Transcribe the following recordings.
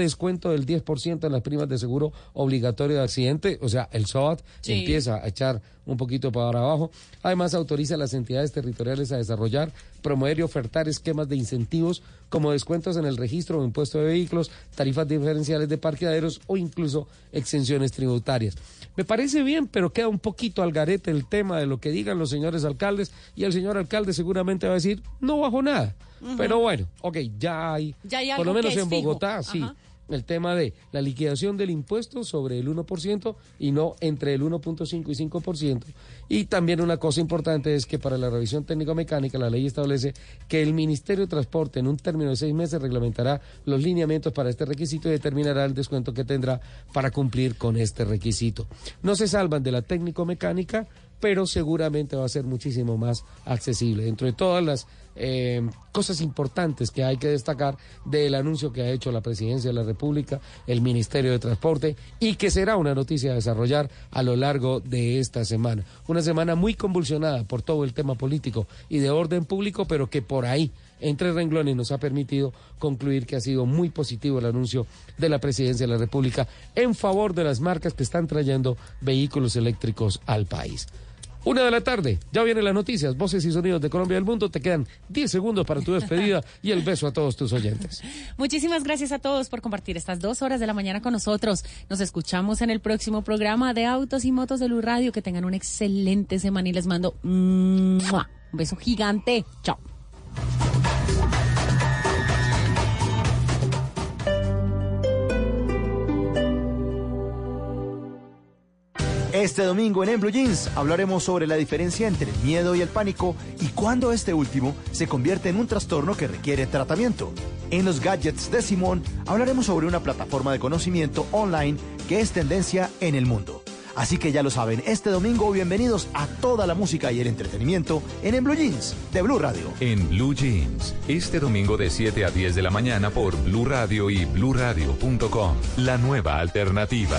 descuento del 10% en las primas de seguro obligatorio de accidente, o sea, el SOAT empieza a echar un poquito para abajo. Además, autoriza a las entidades territoriales a desarrollar, promover y ofertar esquemas de incentivos como descuentos en el registro o impuesto de vehículos, tarifas diferenciales de parqueaderos o incluso exenciones tributarias. Me parece bien, pero queda un poquito al garete el tema de lo que digan los señores alcaldes y el señor alcalde seguramente va a decir, no bajo nada. Pero bueno, ok, ya hay, por lo menos en Bogotá, sí el tema de la liquidación del impuesto sobre el 1% y no entre el 1.5 y 5%. Y también una cosa importante es que para la revisión técnico-mecánica la ley establece que el Ministerio de Transporte en un término de seis meses reglamentará los lineamientos para este requisito y determinará el descuento que tendrá para cumplir con este requisito. No se salvan de la técnico-mecánica pero seguramente va a ser muchísimo más accesible. Dentro de todas las eh, cosas importantes que hay que destacar del anuncio que ha hecho la Presidencia de la República, el Ministerio de Transporte y que será una noticia a desarrollar a lo largo de esta semana. Una semana muy convulsionada por todo el tema político y de orden público, pero que por ahí entre renglones nos ha permitido concluir que ha sido muy positivo el anuncio de la Presidencia de la República en favor de las marcas que están trayendo vehículos eléctricos al país. Una de la tarde, ya vienen las noticias, voces y sonidos de Colombia y del mundo. Te quedan 10 segundos para tu despedida y el beso a todos tus oyentes. Muchísimas gracias a todos por compartir estas dos horas de la mañana con nosotros. Nos escuchamos en el próximo programa de Autos y Motos de Luz Radio. Que tengan una excelente semana y les mando un beso gigante. Chao. Este domingo en En Jeans hablaremos sobre la diferencia entre el miedo y el pánico y cuándo este último se convierte en un trastorno que requiere tratamiento. En los gadgets de Simón hablaremos sobre una plataforma de conocimiento online que es tendencia en el mundo. Así que ya lo saben, este domingo bienvenidos a toda la música y el entretenimiento en, en Blue Jeans de Blue Radio. En Blue Jeans, este domingo de 7 a 10 de la mañana por Blue Radio y bluradio.com. La nueva alternativa.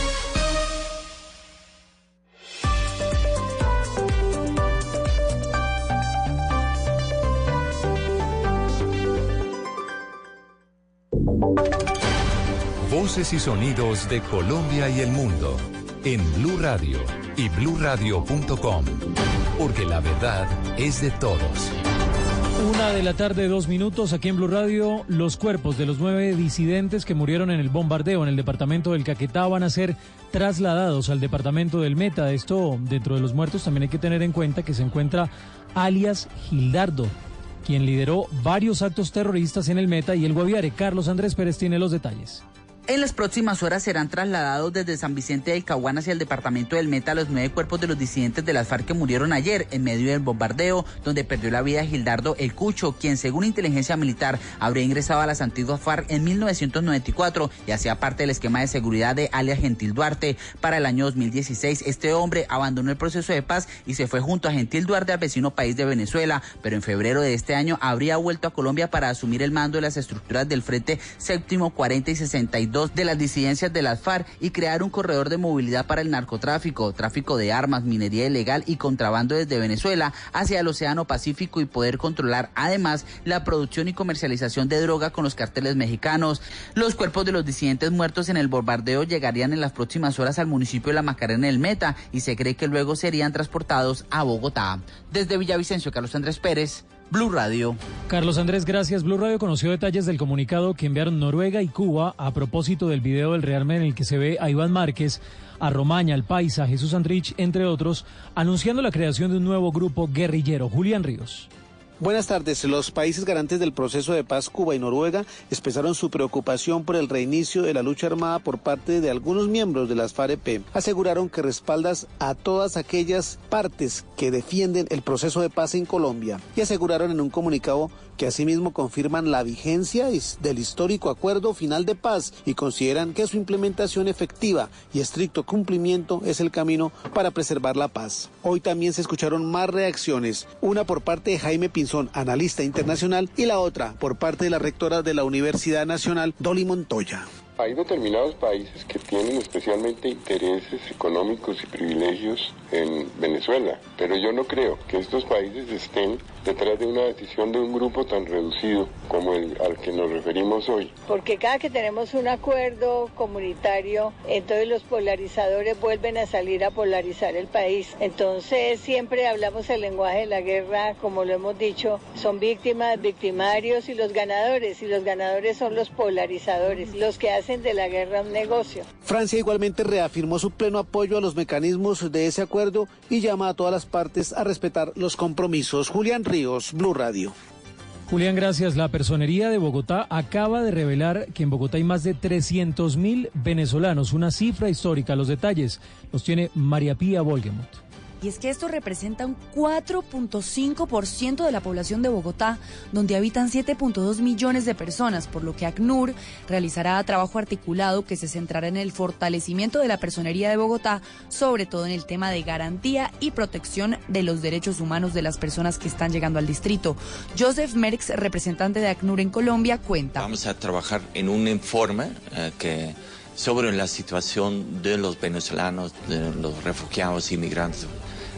Voces y sonidos de Colombia y el mundo en Blue Radio y bluradio.com, porque la verdad es de todos. Una de la tarde, dos minutos, aquí en Blue Radio, los cuerpos de los nueve disidentes que murieron en el bombardeo en el departamento del Caquetá van a ser trasladados al departamento del Meta. Esto, dentro de los muertos, también hay que tener en cuenta que se encuentra alias Gildardo, quien lideró varios actos terroristas en el Meta y el Guaviare. Carlos Andrés Pérez tiene los detalles. En las próximas horas serán trasladados desde San Vicente del Caguán hacia el departamento del Meta los nueve cuerpos de los disidentes de las FARC que murieron ayer en medio del bombardeo, donde perdió la vida Gildardo El Cucho, quien según inteligencia militar habría ingresado a las antiguas FARC en 1994 y hacía parte del esquema de seguridad de alias Gentil Duarte. Para el año 2016, este hombre abandonó el proceso de paz y se fue junto a Gentil Duarte al vecino país de Venezuela, pero en febrero de este año habría vuelto a Colombia para asumir el mando de las estructuras del Frente Séptimo 40 y 62 de las disidencias de las FARC y crear un corredor de movilidad para el narcotráfico, tráfico de armas, minería ilegal y contrabando desde Venezuela hacia el Océano Pacífico y poder controlar además la producción y comercialización de droga con los carteles mexicanos. Los cuerpos de los disidentes muertos en el bombardeo llegarían en las próximas horas al municipio de La Macarena del Meta y se cree que luego serían transportados a Bogotá. Desde Villavicencio, Carlos Andrés Pérez. Blue Radio. Carlos Andrés, gracias. Blue Radio conoció detalles del comunicado que enviaron Noruega y Cuba a propósito del video del Real en el que se ve a Iván Márquez, a Romaña, al Paisa, Jesús Andrich, entre otros, anunciando la creación de un nuevo grupo guerrillero. Julián Ríos. Buenas tardes. Los países garantes del proceso de paz, Cuba y Noruega, expresaron su preocupación por el reinicio de la lucha armada por parte de algunos miembros de las FAREP. Aseguraron que respaldas a todas aquellas partes que defienden el proceso de paz en Colombia y aseguraron en un comunicado que asimismo confirman la vigencia del histórico acuerdo final de paz y consideran que su implementación efectiva y estricto cumplimiento es el camino para preservar la paz. Hoy también se escucharon más reacciones, una por parte de Jaime Pinzón, analista internacional, y la otra por parte de la rectora de la Universidad Nacional, Dolly Montoya. Hay determinados países que tienen especialmente intereses económicos y privilegios en Venezuela, pero yo no creo que estos países estén detrás de una decisión de un grupo tan reducido como el al que nos referimos hoy. Porque cada que tenemos un acuerdo comunitario, entonces los polarizadores vuelven a salir a polarizar el país. Entonces siempre hablamos el lenguaje de la guerra, como lo hemos dicho, son víctimas, victimarios y los ganadores, y los ganadores son los polarizadores, los que hacen de la guerra un negocio. Francia igualmente reafirmó su pleno apoyo a los mecanismos de ese acuerdo y llama a todas las partes a respetar los compromisos. Julián Ríos, Blue Radio. Julián, gracias. La Personería de Bogotá acaba de revelar que en Bogotá hay más de 300 mil venezolanos, una cifra histórica. Los detalles los tiene María Pía Volgemuth. Y es que esto representa un 4.5% de la población de Bogotá, donde habitan 7.2 millones de personas, por lo que ACNUR realizará trabajo articulado que se centrará en el fortalecimiento de la personería de Bogotá, sobre todo en el tema de garantía y protección de los derechos humanos de las personas que están llegando al distrito. Joseph Merckx, representante de ACNUR en Colombia, cuenta. Vamos a trabajar en un informe eh, que sobre la situación de los venezolanos, de los refugiados, inmigrantes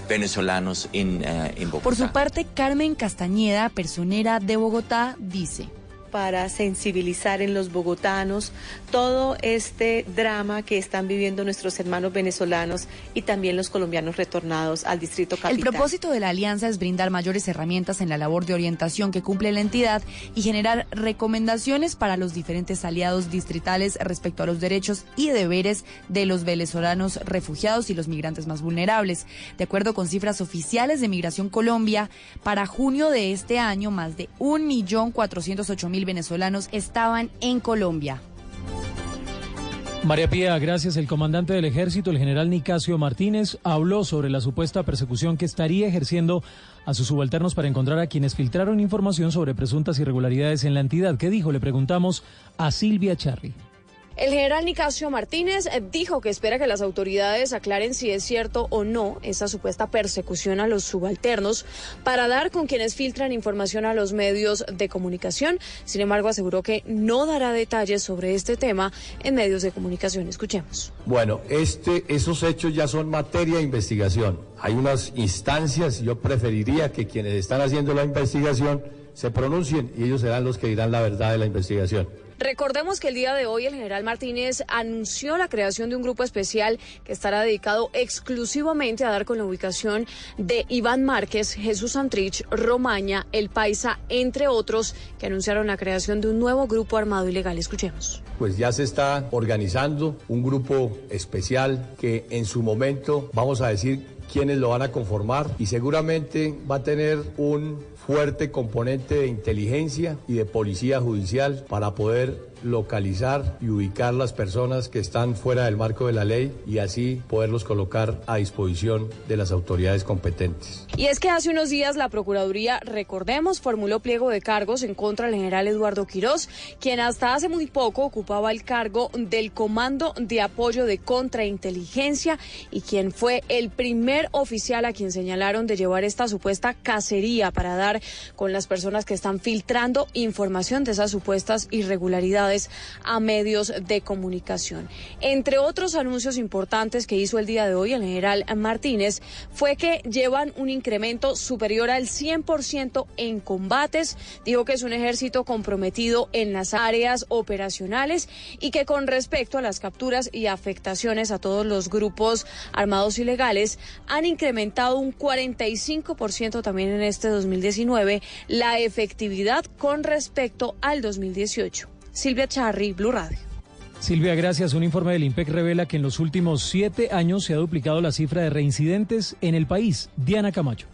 venezolanos en, eh, en Bogotá. Por su parte, Carmen Castañeda, personera de Bogotá, dice para sensibilizar en los bogotanos todo este drama que están viviendo nuestros hermanos venezolanos y también los colombianos retornados al distrito capital. El propósito de la alianza es brindar mayores herramientas en la labor de orientación que cumple la entidad y generar recomendaciones para los diferentes aliados distritales respecto a los derechos y deberes de los venezolanos refugiados y los migrantes más vulnerables. De acuerdo con cifras oficiales de Migración Colombia, para junio de este año más de 1.408.000 venezolanos estaban en Colombia. María Pía, gracias. El comandante del ejército, el general Nicasio Martínez, habló sobre la supuesta persecución que estaría ejerciendo a sus subalternos para encontrar a quienes filtraron información sobre presuntas irregularidades en la entidad. ¿Qué dijo? Le preguntamos a Silvia Charri. El general Nicasio Martínez eh, dijo que espera que las autoridades aclaren si es cierto o no esa supuesta persecución a los subalternos para dar con quienes filtran información a los medios de comunicación. Sin embargo, aseguró que no dará detalles sobre este tema en medios de comunicación. Escuchemos. Bueno, este, esos hechos ya son materia de investigación. Hay unas instancias, yo preferiría que quienes están haciendo la investigación se pronuncien y ellos serán los que dirán la verdad de la investigación. Recordemos que el día de hoy el general Martínez anunció la creación de un grupo especial que estará dedicado exclusivamente a dar con la ubicación de Iván Márquez, Jesús Santrich, Romaña, El Paisa, entre otros, que anunciaron la creación de un nuevo grupo armado ilegal. Escuchemos. Pues ya se está organizando un grupo especial que en su momento, vamos a decir, quiénes lo van a conformar y seguramente va a tener un fuerte componente de inteligencia y de policía judicial para poder localizar y ubicar las personas que están fuera del marco de la ley y así poderlos colocar a disposición de las autoridades competentes. Y es que hace unos días la Procuraduría, recordemos, formuló pliego de cargos en contra del general Eduardo Quirós, quien hasta hace muy poco ocupaba el cargo del Comando de Apoyo de Contrainteligencia y quien fue el primer oficial a quien señalaron de llevar esta supuesta cacería para dar con las personas que están filtrando información de esas supuestas irregularidades a medios de comunicación. Entre otros anuncios importantes que hizo el día de hoy el general Martínez fue que llevan un incremento superior al 100% en combates. Dijo que es un ejército comprometido en las áreas operacionales y que con respecto a las capturas y afectaciones a todos los grupos armados ilegales han incrementado un 45% también en este 2019 la efectividad con respecto al 2018. Silvia Charri, Blue Radio. Silvia, gracias. Un informe del IMPEC revela que en los últimos siete años se ha duplicado la cifra de reincidentes en el país. Diana Camacho.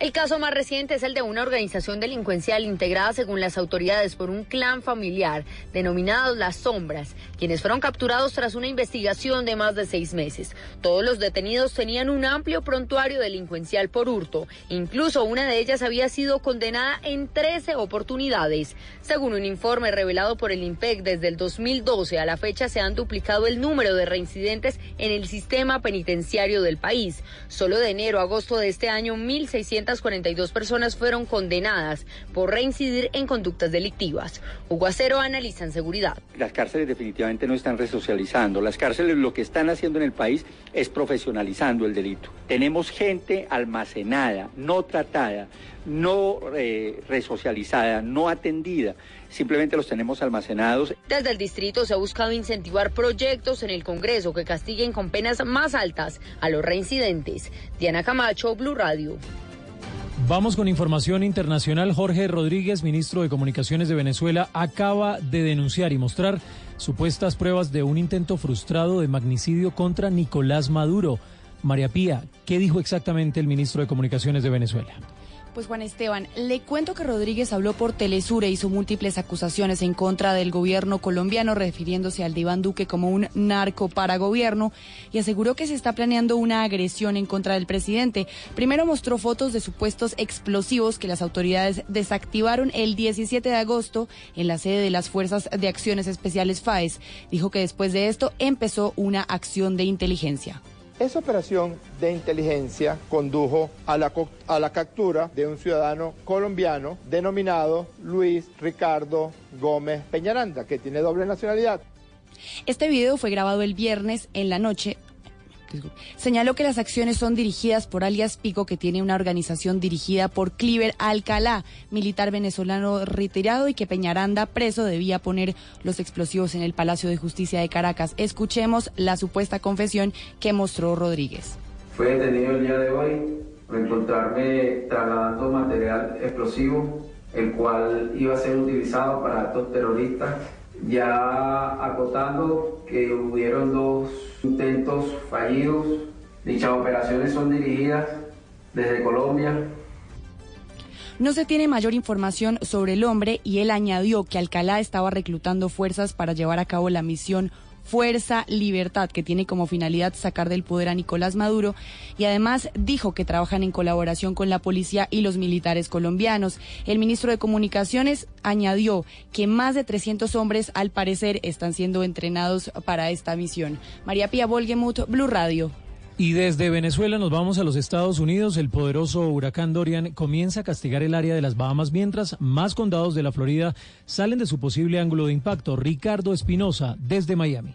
El caso más reciente es el de una organización delincuencial integrada según las autoridades por un clan familiar denominado Las Sombras, quienes fueron capturados tras una investigación de más de seis meses. Todos los detenidos tenían un amplio prontuario delincuencial por hurto. Incluso una de ellas había sido condenada en 13 oportunidades. Según un informe revelado por el IMPEC, desde el 2012 a la fecha se han duplicado el número de reincidentes en el sistema penitenciario del país. Solo de enero a agosto de este año, 1.600 42 personas fueron condenadas por reincidir en conductas delictivas. Hugo Acero analiza en seguridad. Las cárceles definitivamente no están resocializando. Las cárceles lo que están haciendo en el país es profesionalizando el delito. Tenemos gente almacenada, no tratada, no eh, resocializada, no atendida. Simplemente los tenemos almacenados. Desde el distrito se ha buscado incentivar proyectos en el Congreso que castiguen con penas más altas a los reincidentes. Diana Camacho, Blue Radio. Vamos con información internacional. Jorge Rodríguez, ministro de Comunicaciones de Venezuela, acaba de denunciar y mostrar supuestas pruebas de un intento frustrado de magnicidio contra Nicolás Maduro. María Pía, ¿qué dijo exactamente el ministro de Comunicaciones de Venezuela? Pues Juan Esteban, le cuento que Rodríguez habló por Telesur e hizo múltiples acusaciones en contra del gobierno colombiano, refiriéndose al de Iván Duque como un narco para gobierno y aseguró que se está planeando una agresión en contra del presidente. Primero mostró fotos de supuestos explosivos que las autoridades desactivaron el 17 de agosto en la sede de las Fuerzas de Acciones Especiales FAES. Dijo que después de esto empezó una acción de inteligencia. Esa operación de inteligencia condujo a la, a la captura de un ciudadano colombiano denominado Luis Ricardo Gómez Peñaranda, que tiene doble nacionalidad. Este video fue grabado el viernes en la noche Señaló que las acciones son dirigidas por alias Pico, que tiene una organización dirigida por Cliver Alcalá, militar venezolano retirado y que Peñaranda, preso, debía poner los explosivos en el Palacio de Justicia de Caracas. Escuchemos la supuesta confesión que mostró Rodríguez. Fue detenido el día de hoy por encontrarme trasladando material explosivo, el cual iba a ser utilizado para actos terroristas, ya acotando que hubieron dos intentos fallidos. Dichas operaciones son dirigidas desde Colombia. No se tiene mayor información sobre el hombre y él añadió que Alcalá estaba reclutando fuerzas para llevar a cabo la misión Fuerza Libertad, que tiene como finalidad sacar del poder a Nicolás Maduro, y además dijo que trabajan en colaboración con la policía y los militares colombianos. El ministro de Comunicaciones añadió que más de 300 hombres, al parecer, están siendo entrenados para esta misión. María Pía Volgemuth, Blue Radio. Y desde Venezuela nos vamos a los Estados Unidos. El poderoso huracán Dorian comienza a castigar el área de las Bahamas mientras más condados de la Florida salen de su posible ángulo de impacto. Ricardo Espinosa, desde Miami.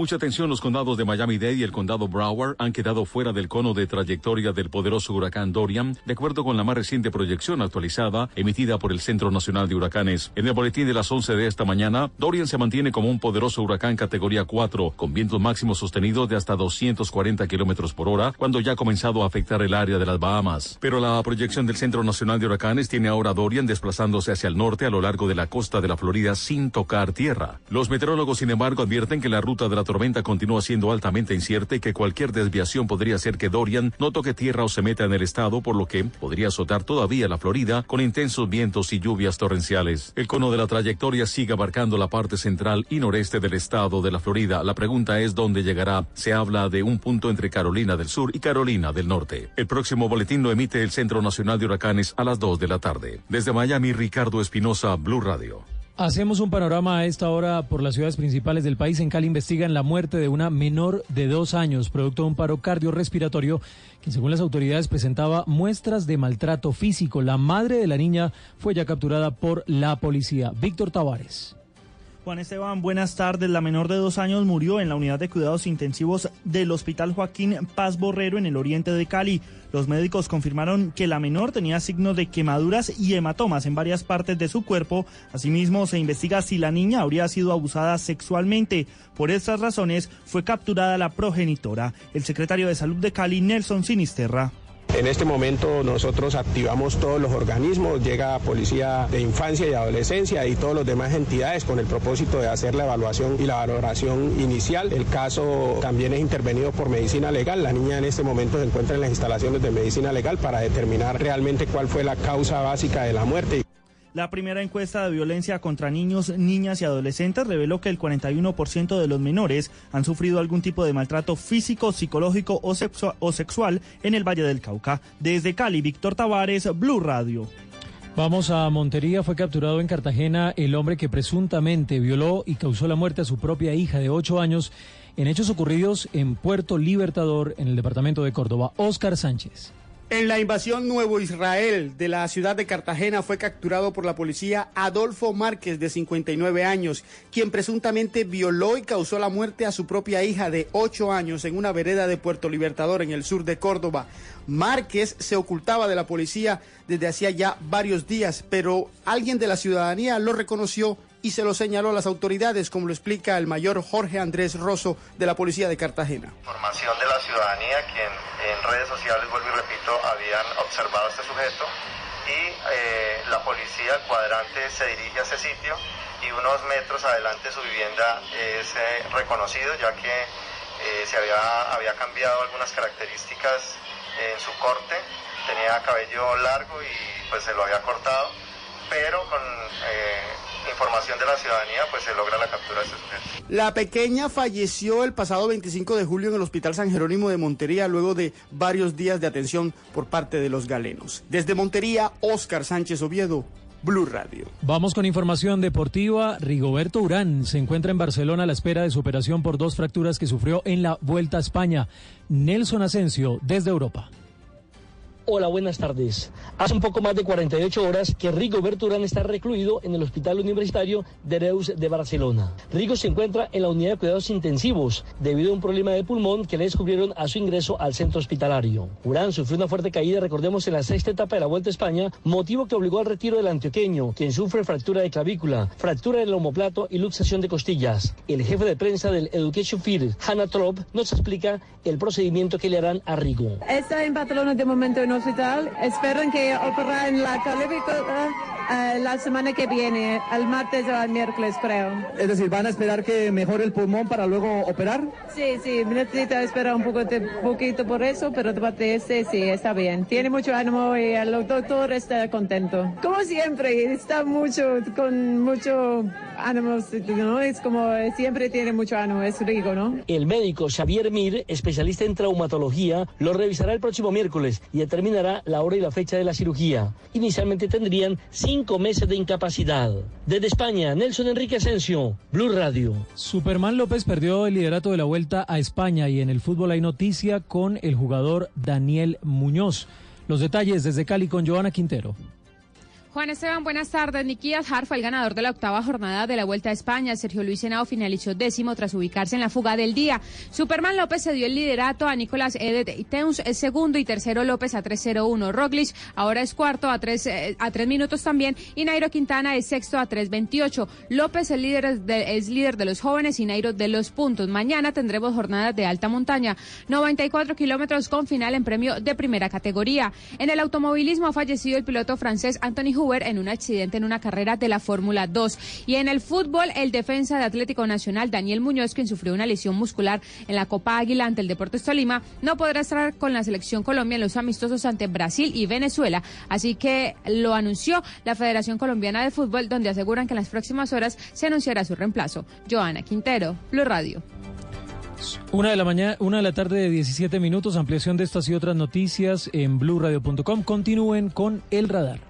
Mucha atención, los condados de Miami-Dade y el condado Broward han quedado fuera del cono de trayectoria del poderoso huracán Dorian, de acuerdo con la más reciente proyección actualizada emitida por el Centro Nacional de Huracanes. En el boletín de las 11 de esta mañana, Dorian se mantiene como un poderoso huracán categoría 4, con vientos máximos sostenidos de hasta 240 kilómetros por hora, cuando ya ha comenzado a afectar el área de las Bahamas. Pero la proyección del Centro Nacional de Huracanes tiene ahora Dorian desplazándose hacia el norte a lo largo de la costa de la Florida sin tocar tierra. Los meteorólogos, sin embargo, advierten que la ruta de la tormenta continúa siendo altamente incierta y que cualquier desviación podría hacer que Dorian no toque tierra o se meta en el estado, por lo que podría azotar todavía la Florida con intensos vientos y lluvias torrenciales. El cono de la trayectoria sigue abarcando la parte central y noreste del estado de la Florida. La pregunta es dónde llegará. Se habla de un punto entre Carolina del Sur y Carolina del Norte. El próximo boletín lo emite el Centro Nacional de Huracanes a las 2 de la tarde. Desde Miami, Ricardo Espinosa, Blue Radio. Hacemos un panorama a esta hora por las ciudades principales del país. En Cali investigan la muerte de una menor de dos años, producto de un paro cardiorrespiratorio, que según las autoridades presentaba muestras de maltrato físico. La madre de la niña fue ya capturada por la policía. Víctor Tavares. Juan Esteban, buenas tardes. La menor de dos años murió en la unidad de cuidados intensivos del Hospital Joaquín Paz Borrero en el oriente de Cali. Los médicos confirmaron que la menor tenía signos de quemaduras y hematomas en varias partes de su cuerpo. Asimismo, se investiga si la niña habría sido abusada sexualmente. Por estas razones, fue capturada la progenitora. El secretario de Salud de Cali, Nelson Sinisterra. En este momento nosotros activamos todos los organismos, llega Policía de Infancia y Adolescencia y todos los demás entidades con el propósito de hacer la evaluación y la valoración inicial. El caso también es intervenido por medicina legal. La niña en este momento se encuentra en las instalaciones de medicina legal para determinar realmente cuál fue la causa básica de la muerte. La primera encuesta de violencia contra niños, niñas y adolescentes reveló que el 41% de los menores han sufrido algún tipo de maltrato físico, psicológico o, sexual en el Valle del Cauca. Desde Cali, Víctor Tavares, Blue Radio. Vamos a Montería. Fue capturado en Cartagena el hombre que presuntamente violó y causó la muerte a su propia hija de 8 años en hechos ocurridos en Puerto Libertador, en el departamento de Córdoba. Oscar Sánchez. En la invasión Nuevo Israel de la ciudad de Cartagena fue capturado por la policía Adolfo Márquez, de 59 años, quien presuntamente violó y causó la muerte a su propia hija de 8 años en una vereda de Puerto Libertador, en el sur de Córdoba. Márquez se ocultaba de la policía desde hacía ya varios días, pero alguien de la ciudadanía lo reconoció y se lo señaló a las autoridades, como lo explica el mayor Jorge Andrés Rosso de la Policía de Cartagena. Información de la ciudadanía, quien en redes sociales, vuelvo y repito, habían observado a este sujeto y eh, la policía, cuadrante, se dirige a ese sitio y unos metros adelante su vivienda es eh, reconocido ya que eh, se había, había cambiado algunas características en su corte, tenía cabello largo y pues se lo había cortado, pero con información de la ciudadanía, pues se logra la captura de este sujeto. La pequeña falleció el pasado 25 de julio en el Hospital San Jerónimo de Montería luego de varios días de atención por parte de los galenos. Desde Montería, Oscar Sánchez Oviedo. Blue Radio. Vamos con información deportiva. Rigoberto Urán se encuentra en Barcelona a la espera de su operación por dos fracturas que sufrió en la Vuelta a España. Nelson Asensio, desde Europa. Hola, buenas tardes. Hace un poco más de 48 horas que Rigo Berturán está recluido en el Hospital Universitario de Reus de Barcelona. Rigo se encuentra en la unidad de cuidados intensivos debido a un problema de pulmón que le descubrieron a su ingreso al centro hospitalario. Urán sufrió una fuerte caída, recordemos, en la sexta etapa de la Vuelta a España, motivo que obligó al retiro del antioqueño, quien sufre fractura de clavícula, fractura del homoplato y luxación de costillas. El jefe de prensa del Education Field, Hannah Trop, nos explica el procedimiento que le harán a Rigo. Está en Barcelona de momento en hospital. Esperan que opera en la clavícula eh, la semana que viene, el martes o el miércoles, creo. Es decir, ¿van a esperar que mejore el pulmón para luego operar? Sí, sí, necesita esperar un poco de, poquito por eso, pero de este sí, está bien. Tiene mucho ánimo y el doctor está contento. Como siempre, está mucho, con mucho ánimo, ¿no? Es como siempre tiene mucho ánimo, es rico, ¿no? El médico Xavier Mir, especialista en traumatología, lo revisará el próximo miércoles y la hora y la fecha de la cirugía. Inicialmente tendrían cinco meses de incapacidad. Desde España, Nelson Enrique Asensio, Blue Radio. Superman López perdió el liderato de la vuelta a España y en el fútbol hay noticia con el jugador Daniel Muñoz. Los detalles desde Cali con Joana Quintero. Juan Esteban, buenas tardes. Nikias Har fue el ganador de la octava jornada de la Vuelta a España. Sergio Luis Henao finalizó décimo tras ubicarse en la fuga del día. Superman López se dio el liderato a Nicolás Edet y es segundo y tercero López a 3.01. Roglic ahora es cuarto a tres, eh, a tres minutos también y Nairo Quintana es sexto a 3.28. López el líder es líder de los jóvenes y Nairo de los puntos. Mañana tendremos jornadas de alta montaña. 94 kilómetros con final en premio de primera categoría. En el automovilismo ha fallecido el piloto francés Anthony en un accidente en una carrera de la Fórmula 2. Y en el fútbol, el defensa de Atlético Nacional, Daniel Muñoz, quien sufrió una lesión muscular en la Copa Águila ante el Deportes Tolima, no podrá estar con la selección Colombia en los amistosos ante Brasil y Venezuela. Así que lo anunció la Federación Colombiana de Fútbol, donde aseguran que en las próximas horas se anunciará su reemplazo. Joana Quintero, Blue Radio. Una de la mañana, una de la tarde de 17 minutos, ampliación de estas y otras noticias en blueradio.com. Continúen con el radar.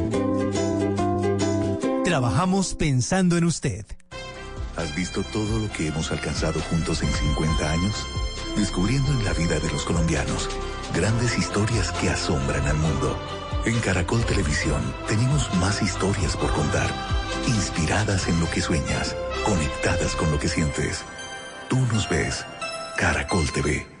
Trabajamos pensando en usted. ¿Has visto todo lo que hemos alcanzado juntos en 50 años? Descubriendo en la vida de los colombianos grandes historias que asombran al mundo. En Caracol Televisión tenemos más historias por contar, inspiradas en lo que sueñas, conectadas con lo que sientes. Tú nos ves, Caracol TV.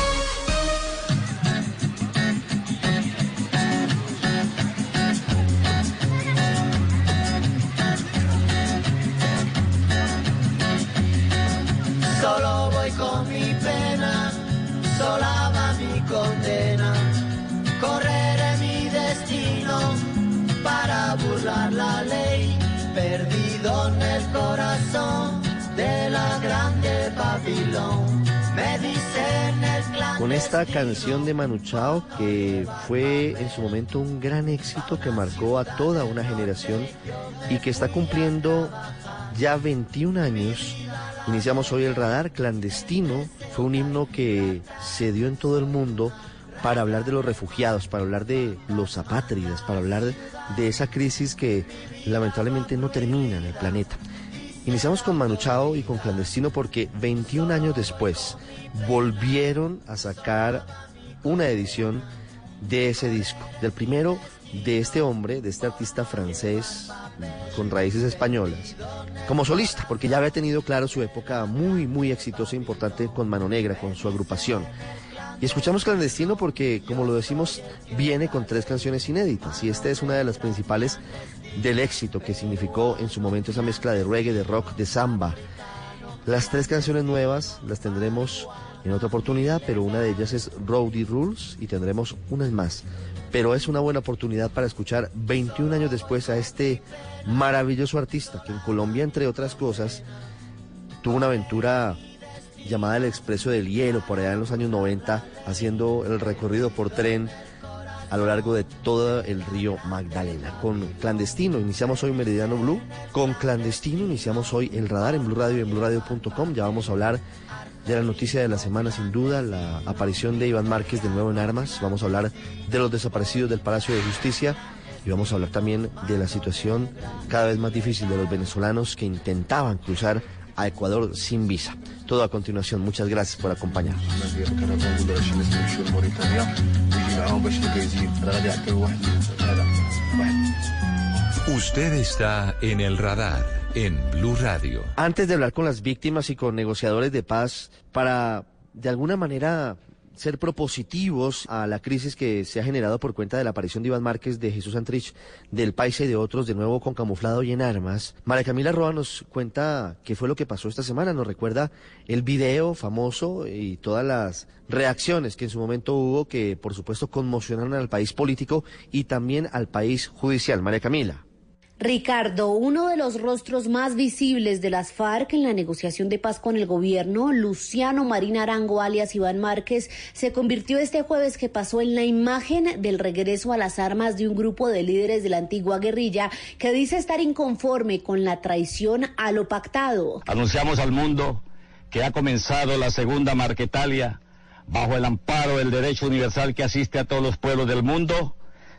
Esta canción de Manu Chao que fue en su momento un gran éxito que marcó a toda una generación y que está cumpliendo ya 21 años. Iniciamos hoy el radar clandestino, fue un himno que se dio en todo el mundo para hablar de los refugiados, para hablar de los apátridas, para hablar de esa crisis que lamentablemente no termina en el planeta. Iniciamos con Manu Chao y con Clandestino porque 21 años después volvieron a sacar una edición de ese disco, del primero de este hombre, de este artista francés con raíces españolas, como solista, porque ya había tenido claro su época muy, muy exitosa e importante con Mano Negra, con su agrupación. Y escuchamos Clandestino porque, como lo decimos, viene con tres canciones inéditas y esta es una de las principales del éxito que significó en su momento esa mezcla de reggae, de rock, de samba. Las tres canciones nuevas las tendremos en otra oportunidad, pero una de ellas es Rowdy Rules y tendremos unas más. Pero es una buena oportunidad para escuchar 21 años después a este maravilloso artista que en Colombia, entre otras cosas, tuvo una aventura llamada el Expreso del Hielo por allá en los años 90, haciendo el recorrido por tren a lo largo de todo el río Magdalena. Con Clandestino iniciamos hoy Meridiano Blue. Con Clandestino iniciamos hoy el radar en Blue Radio y en BlueRadio.com. Ya vamos a hablar de la noticia de la semana, sin duda, la aparición de Iván Márquez de nuevo en armas. Vamos a hablar de los desaparecidos del Palacio de Justicia y vamos a hablar también de la situación cada vez más difícil de los venezolanos que intentaban cruzar a Ecuador sin visa. Todo a continuación. Muchas gracias por acompañarnos. Usted está en el radar en Blue Radio. Antes de hablar con las víctimas y con negociadores de paz para de alguna manera ser propositivos a la crisis que se ha generado por cuenta de la aparición de Iván Márquez, de Jesús Antrich, del país y de otros, de nuevo con camuflado y en armas. María Camila Roa nos cuenta qué fue lo que pasó esta semana, nos recuerda el video famoso y todas las reacciones que en su momento hubo que por supuesto conmocionaron al país político y también al país judicial. María Camila. Ricardo, uno de los rostros más visibles de las FARC en la negociación de paz con el gobierno, Luciano Marín Arango, alias Iván Márquez, se convirtió este jueves que pasó en la imagen del regreso a las armas de un grupo de líderes de la antigua guerrilla que dice estar inconforme con la traición a lo pactado. Anunciamos al mundo que ha comenzado la segunda Marquetalia bajo el amparo del derecho universal que asiste a todos los pueblos del mundo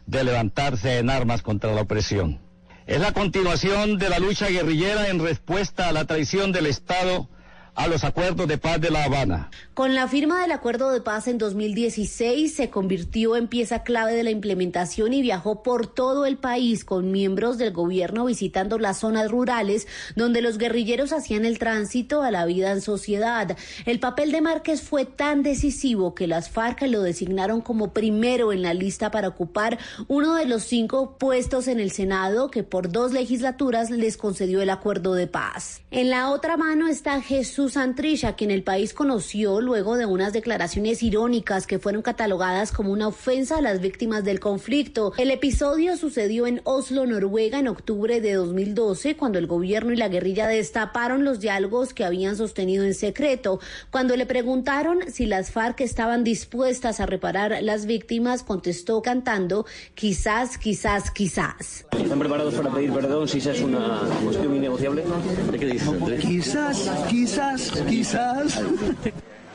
de levantarse en armas contra la opresión. Es la continuación de la lucha guerrillera en respuesta a la traición del Estado a los acuerdos de paz de La Habana. Con la firma del acuerdo de paz en 2016 se convirtió en pieza clave de la implementación y viajó por todo el país con miembros del gobierno visitando las zonas rurales donde los guerrilleros hacían el tránsito a la vida en sociedad. El papel de Márquez fue tan decisivo que las FARC lo designaron como primero en la lista para ocupar uno de los cinco puestos en el Senado que por dos legislaturas les concedió el acuerdo de paz. En la otra mano está Jesús Jesús Antrisha, quien el país conoció luego de unas declaraciones irónicas que fueron catalogadas como una ofensa a las víctimas del conflicto. El episodio sucedió en Oslo, Noruega, en octubre de 2012, cuando el gobierno y la guerrilla destaparon los diálogos que habían sostenido en secreto. Cuando le preguntaron si las FARC estaban dispuestas a reparar las víctimas, contestó cantando, quizás, quizás, quizás. ¿Están preparados para pedir perdón si esa es una cuestión innegociable? ¿De qué dices? Quizás, quizás quizás.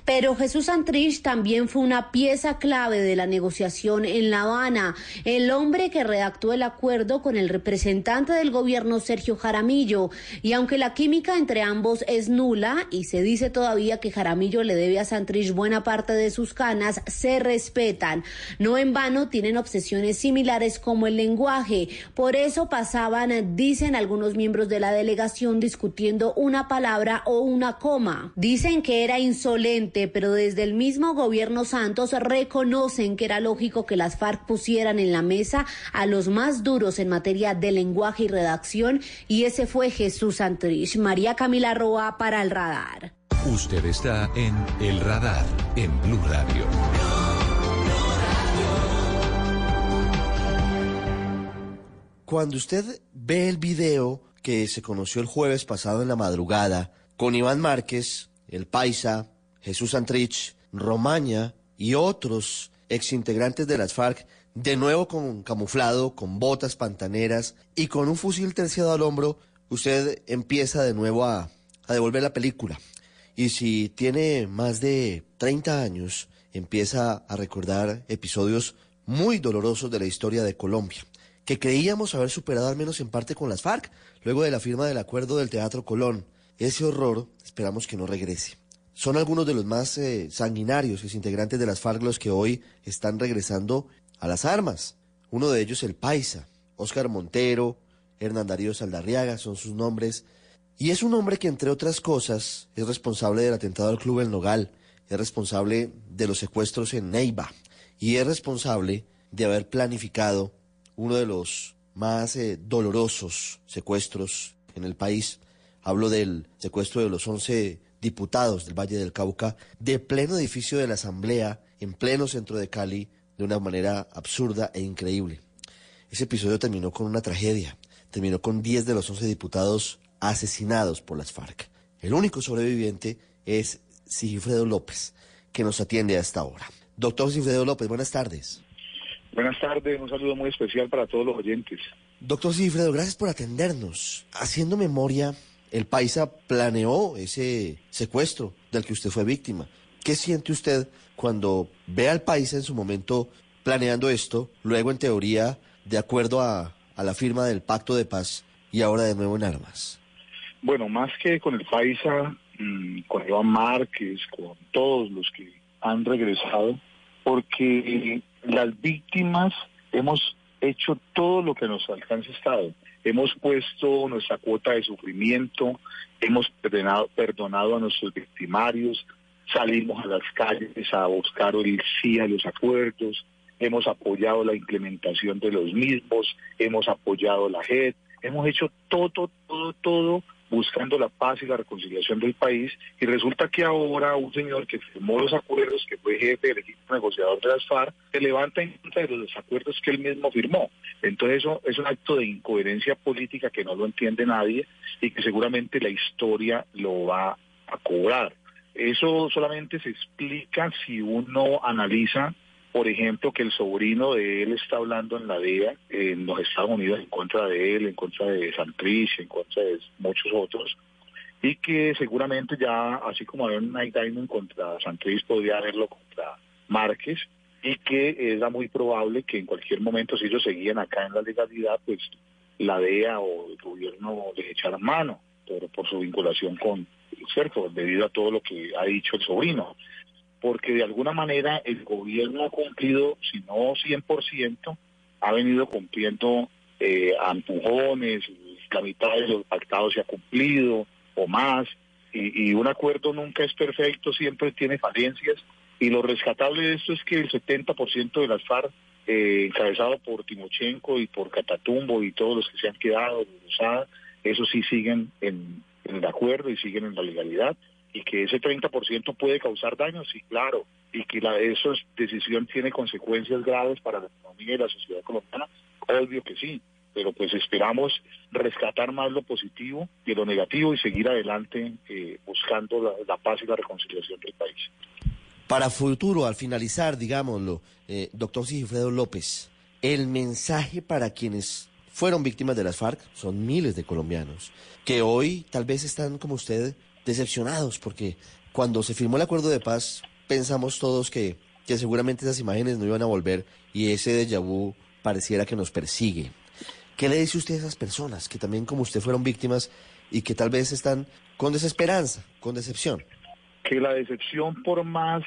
Pero Jesús Santrich también fue una pieza clave de la negociación en La Habana, el hombre que redactó el acuerdo con el representante del gobierno Sergio Jaramillo. Y aunque la química entre ambos es nula y se dice todavía que Jaramillo le debe a Santrich buena parte de sus canas, se respetan. No en vano tienen obsesiones similares como el lenguaje. Por eso pasaban, dicen algunos miembros de la delegación, discutiendo una palabra o una coma. Dicen que era insolente, pero desde el mismo gobierno Santos reconocen que era lógico que las FARC pusieran en la mesa a los más duros en materia de lenguaje y redacción, y ese fue Jesús Santrich. María Camila Roa para el radar. Usted está en El Radar, en Blue Radio. Cuando usted ve el video que se conoció el jueves pasado en la madrugada con Iván Márquez, el Paisa, Jesús Santrich, Romaña y otros exintegrantes de las FARC, de nuevo con camuflado, con botas pantaneras y con un fusil terciado al hombro, usted empieza de nuevo a, a devolver la película. Y si tiene más de 30 años, empieza a recordar episodios muy dolorosos de la historia de Colombia, que creíamos haber superado al menos en parte con las FARC, luego de la firma del acuerdo del Teatro Colón. Ese horror esperamos que no regrese. Son algunos de los más eh, sanguinarios integrantes de las FARC los que hoy están regresando a las armas. Uno de ellos el Paisa, Óscar Montero, Hernán Darío Saldarriaga, son sus nombres. Y es un hombre que, entre otras cosas, es responsable del atentado al Club El Nogal, es responsable de los secuestros en Neiva y es responsable de haber planificado uno de los más eh, dolorosos secuestros en el país. Hablo del secuestro de los 11 diputados del Valle del Cauca de pleno edificio de la Asamblea, en pleno centro de Cali, de una manera absurda e increíble. Ese episodio terminó con una tragedia. Terminó con 10 de los 11 diputados asesinados por las FARC. El único sobreviviente es Sigifredo López, que nos atiende a esta hora. Doctor Sigifredo López, buenas tardes. Buenas tardes, un saludo muy especial para todos los oyentes. Doctor Sigifredo, gracias por atendernos. Haciendo memoria, el Paisa planeó ese secuestro del que usted fue víctima. ¿Qué siente usted cuando ve al Paisa en su momento planeando esto, luego en teoría, de acuerdo a, a la firma del pacto de paz y ahora de nuevo en armas? Bueno, más que con el Paisa, mm, con Iván Márquez, con todos los que han regresado, porque las víctimas hemos hecho todo lo que nos alcanza Estado. Hemos puesto nuestra cuota de sufrimiento, hemos perdonado, a nuestros victimarios, salimos a las calles a buscar el sí a los acuerdos, hemos apoyado la implementación de los mismos, hemos apoyado la JED, hemos hecho todo, todo, todo buscando la paz y la reconciliación del país y resulta que ahora un señor que firmó los acuerdos, que fue jefe del equipo negociador de las FARC, se levanta en contra de los acuerdos que él mismo firmó. Entonces eso es un acto de incoherencia política que no lo entiende nadie y que seguramente la historia lo va a cobrar. Eso solamente se explica si uno analiza por ejemplo, que el sobrino de él está hablando en la DEA en los Estados Unidos en contra de él, en contra de Santrich, en contra de muchos otros, y que seguramente ya, así como había un Night Diamond contra Santrich, podría haberlo contra Márquez, y que era muy probable que en cualquier momento, si ellos seguían acá en la legalidad, pues la DEA o el gobierno les echaran mano por, por su vinculación con ¿cierto? debido a todo lo que ha dicho el sobrino porque de alguna manera el gobierno ha cumplido, si no 100%, ha venido cumpliendo eh, a empujones, la mitad de los pactados se ha cumplido o más, y, un acuerdo nunca es perfecto, siempre tiene falencias, y lo rescatable de esto es que el 70% de las FARC, eh, encabezado por Timochenko y por Catatumbo y todos los que se han quedado, eso sí siguen en el acuerdo y siguen en la legalidad y que ese 30% puede causar daños, sí, claro, y que la, esa decisión tiene consecuencias graves para la economía y la sociedad colombiana, obvio que sí, pero pues esperamos rescatar más lo positivo que lo negativo y seguir adelante eh, buscando la, paz y la reconciliación del país. Para futuro, al finalizar, digámoslo, eh, doctor Sigifredo López, el mensaje para quienes fueron víctimas de las FARC, son miles de colombianos, que hoy tal vez están como usted decepcionados porque cuando se firmó el acuerdo de paz, pensamos todos que, que seguramente esas imágenes no iban a volver y ese déjà vu pareciera que nos persigue. ¿Qué le dice usted a esas personas que también como usted fueron víctimas y que tal vez están con desesperanza, con decepción? Que la decepción, por más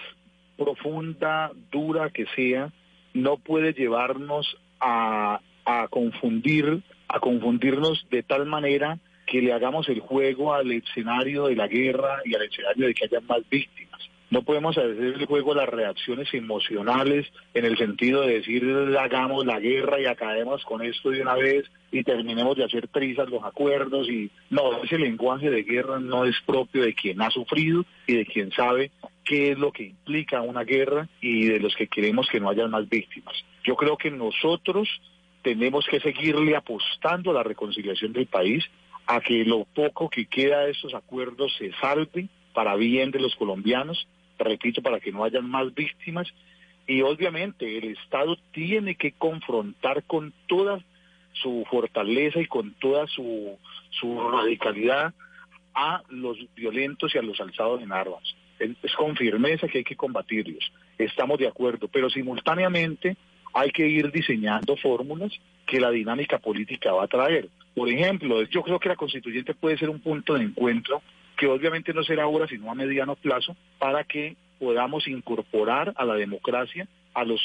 profunda, dura que sea, no puede llevarnos a, a confundir, a confundirnos de tal manera que le hagamos el juego al escenario de la guerra y al escenario de que haya más víctimas. No podemos hacer el juego a las reacciones emocionales en el sentido de decir hagamos la guerra y acabemos con esto de una vez y terminemos de hacer trizas los acuerdos y no, ese lenguaje de guerra no es propio de quien ha sufrido y de quien sabe qué es lo que implica una guerra y de los que queremos que no haya más víctimas. Yo creo que nosotros tenemos que seguirle apostando a la reconciliación del país, a que lo poco que queda de estos acuerdos se salve para bien de los colombianos, repito, para que no hayan más víctimas. Y obviamente el Estado tiene que confrontar con toda su fortaleza y con toda su, su radicalidad a los violentos y a los alzados en armas. Es, es con firmeza que hay que combatirlos. Estamos de acuerdo, pero simultáneamente hay que ir diseñando fórmulas que la dinámica política va a traer. Por ejemplo, yo creo que la constituyente puede ser un punto de encuentro que obviamente no será ahora, sino a mediano plazo, para que podamos incorporar a la democracia a los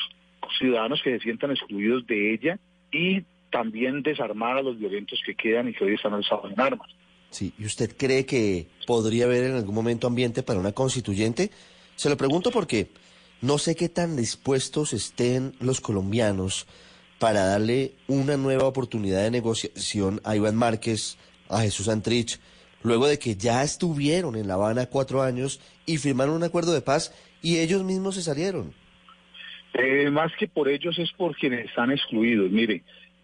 ciudadanos que se sientan excluidos de ella y también desarmar a los violentos que quedan y que hoy están alzados en armas. Sí, ¿y usted cree que podría haber en algún momento ambiente para una constituyente? Se lo pregunto porque no sé qué tan dispuestos estén los colombianos para darle una nueva oportunidad de negociación a Iván Márquez, a Jesús Antrich, luego de que ya estuvieron en La Habana cuatro años y firmaron un acuerdo de paz y ellos mismos se salieron. Eh, más que por ellos es por quienes están excluidos. Mire,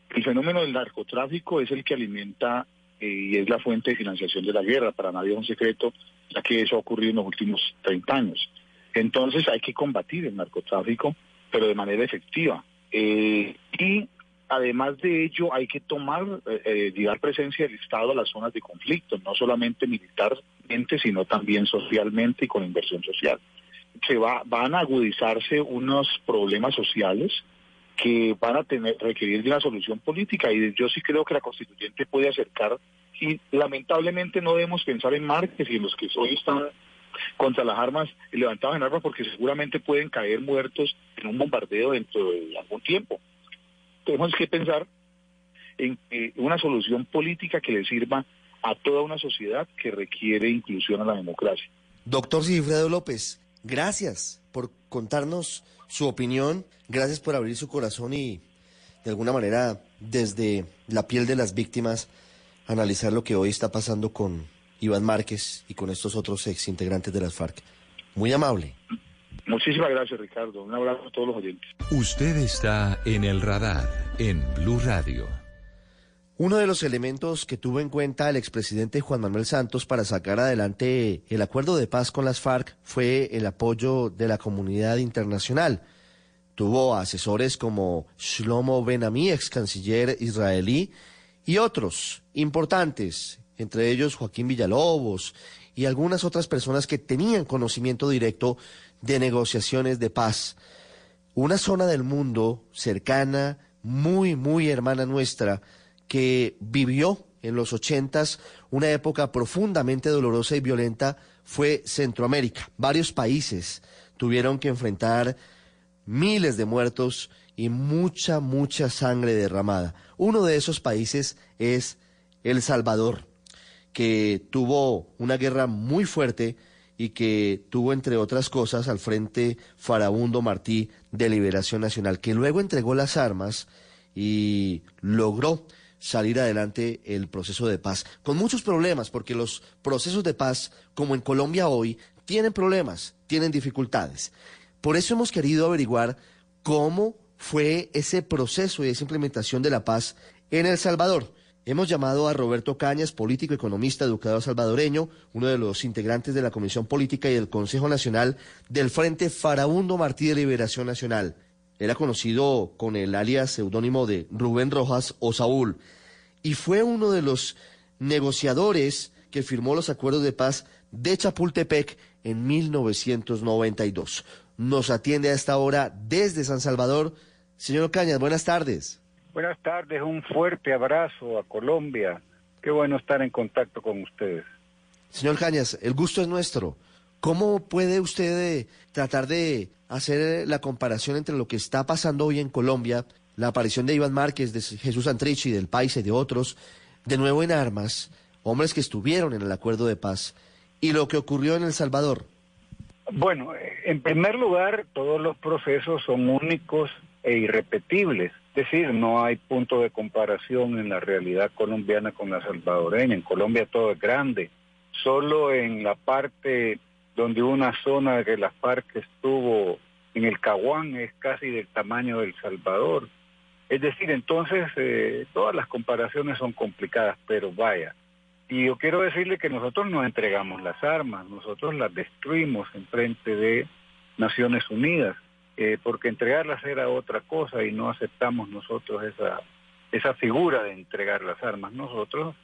el fenómeno del narcotráfico es el que alimenta eh, y es la fuente de financiación de la guerra. Para nadie es un secreto, ya que eso ha ocurrido en los últimos 30 años. Entonces hay que combatir el narcotráfico, pero de manera efectiva. Eh, y además de ello hay que tomar, eh, llegar presencia del Estado a las zonas de conflicto, no solamente militarmente, sino también socialmente y con inversión social. Se va, van a agudizarse unos problemas sociales que van a tener requerir de una solución política y yo sí creo que la constituyente puede acercar y lamentablemente no debemos pensar en Márquez y en los que hoy están contra las armas y levantados en armas porque seguramente pueden caer muertos en un bombardeo dentro de algún tiempo. Tenemos que pensar en una solución política que le sirva a toda una sociedad que requiere inclusión a la democracia. Doctor Sigfredo López, gracias por contarnos su opinión, gracias por abrir su corazón y de alguna manera desde la piel de las víctimas analizar lo que hoy está pasando con Iván Márquez y con estos otros ex integrantes de las FARC. Muy amable. Muchísimas gracias, Ricardo. Un abrazo a todos los oyentes. Usted está en el radar en Blue Radio. Uno de los elementos que tuvo en cuenta el expresidente Juan Manuel Santos para sacar adelante el acuerdo de paz con las FARC fue el apoyo de la comunidad internacional. Tuvo asesores como Shlomo Ben-Ami, ex canciller israelí, y otros importantes, entre ellos Joaquín Villalobos y algunas otras personas que tenían conocimiento directo de negociaciones de paz. Una zona del mundo cercana, muy, muy hermana nuestra, que vivió en los ochentas una época profundamente dolorosa y violenta fue Centroamérica. Varios países tuvieron que enfrentar miles de muertos y mucha, mucha sangre derramada. Uno de esos países es El Salvador que tuvo una guerra muy fuerte y que tuvo, entre otras cosas, al frente Farabundo Martí de Liberación Nacional, que luego entregó las armas y logró salir adelante el proceso de paz, con muchos problemas, porque los procesos de paz, como en Colombia hoy, tienen problemas, tienen dificultades. Por eso hemos querido averiguar cómo fue ese proceso y esa implementación de la paz en El Salvador. Hemos llamado a Roberto Cañas, político, economista, educador salvadoreño, uno de los integrantes de la Comisión Política y del Consejo Nacional del Frente Farabundo Martí de Liberación Nacional. Era conocido con el alias seudónimo de Rubén Rojas o Saúl, y fue uno de los negociadores que firmó los acuerdos de paz de Chapultepec en 1992. Nos atiende a esta hora desde San Salvador. Señor Cañas, buenas tardes. Buenas tardes, un fuerte abrazo a Colombia. Qué bueno estar en contacto con ustedes. Señor Cañas, el gusto es nuestro. ¿Cómo puede usted eh, tratar de hacer la comparación entre lo que está pasando hoy en Colombia, la aparición de Iván Márquez, de Jesús Antrichi, del País y de otros, de nuevo en armas, hombres que estuvieron en el acuerdo de paz, y lo que ocurrió en El Salvador? Bueno, en primer lugar, todos los procesos son únicos e irrepetibles. Es decir, no hay punto de comparación en la realidad colombiana con la salvadoreña. En Colombia todo es grande. Solo en la parte donde una zona de la FARC estuvo en el Caguán es casi del tamaño del Salvador. Es decir, entonces eh, todas las comparaciones son complicadas, pero vaya. Y yo quiero decirle que nosotros no entregamos las armas, nosotros las destruimos en frente de Naciones Unidas, eh, porque entregarlas era otra cosa y no aceptamos nosotros esa, esa figura de entregar las armas. Nosotros,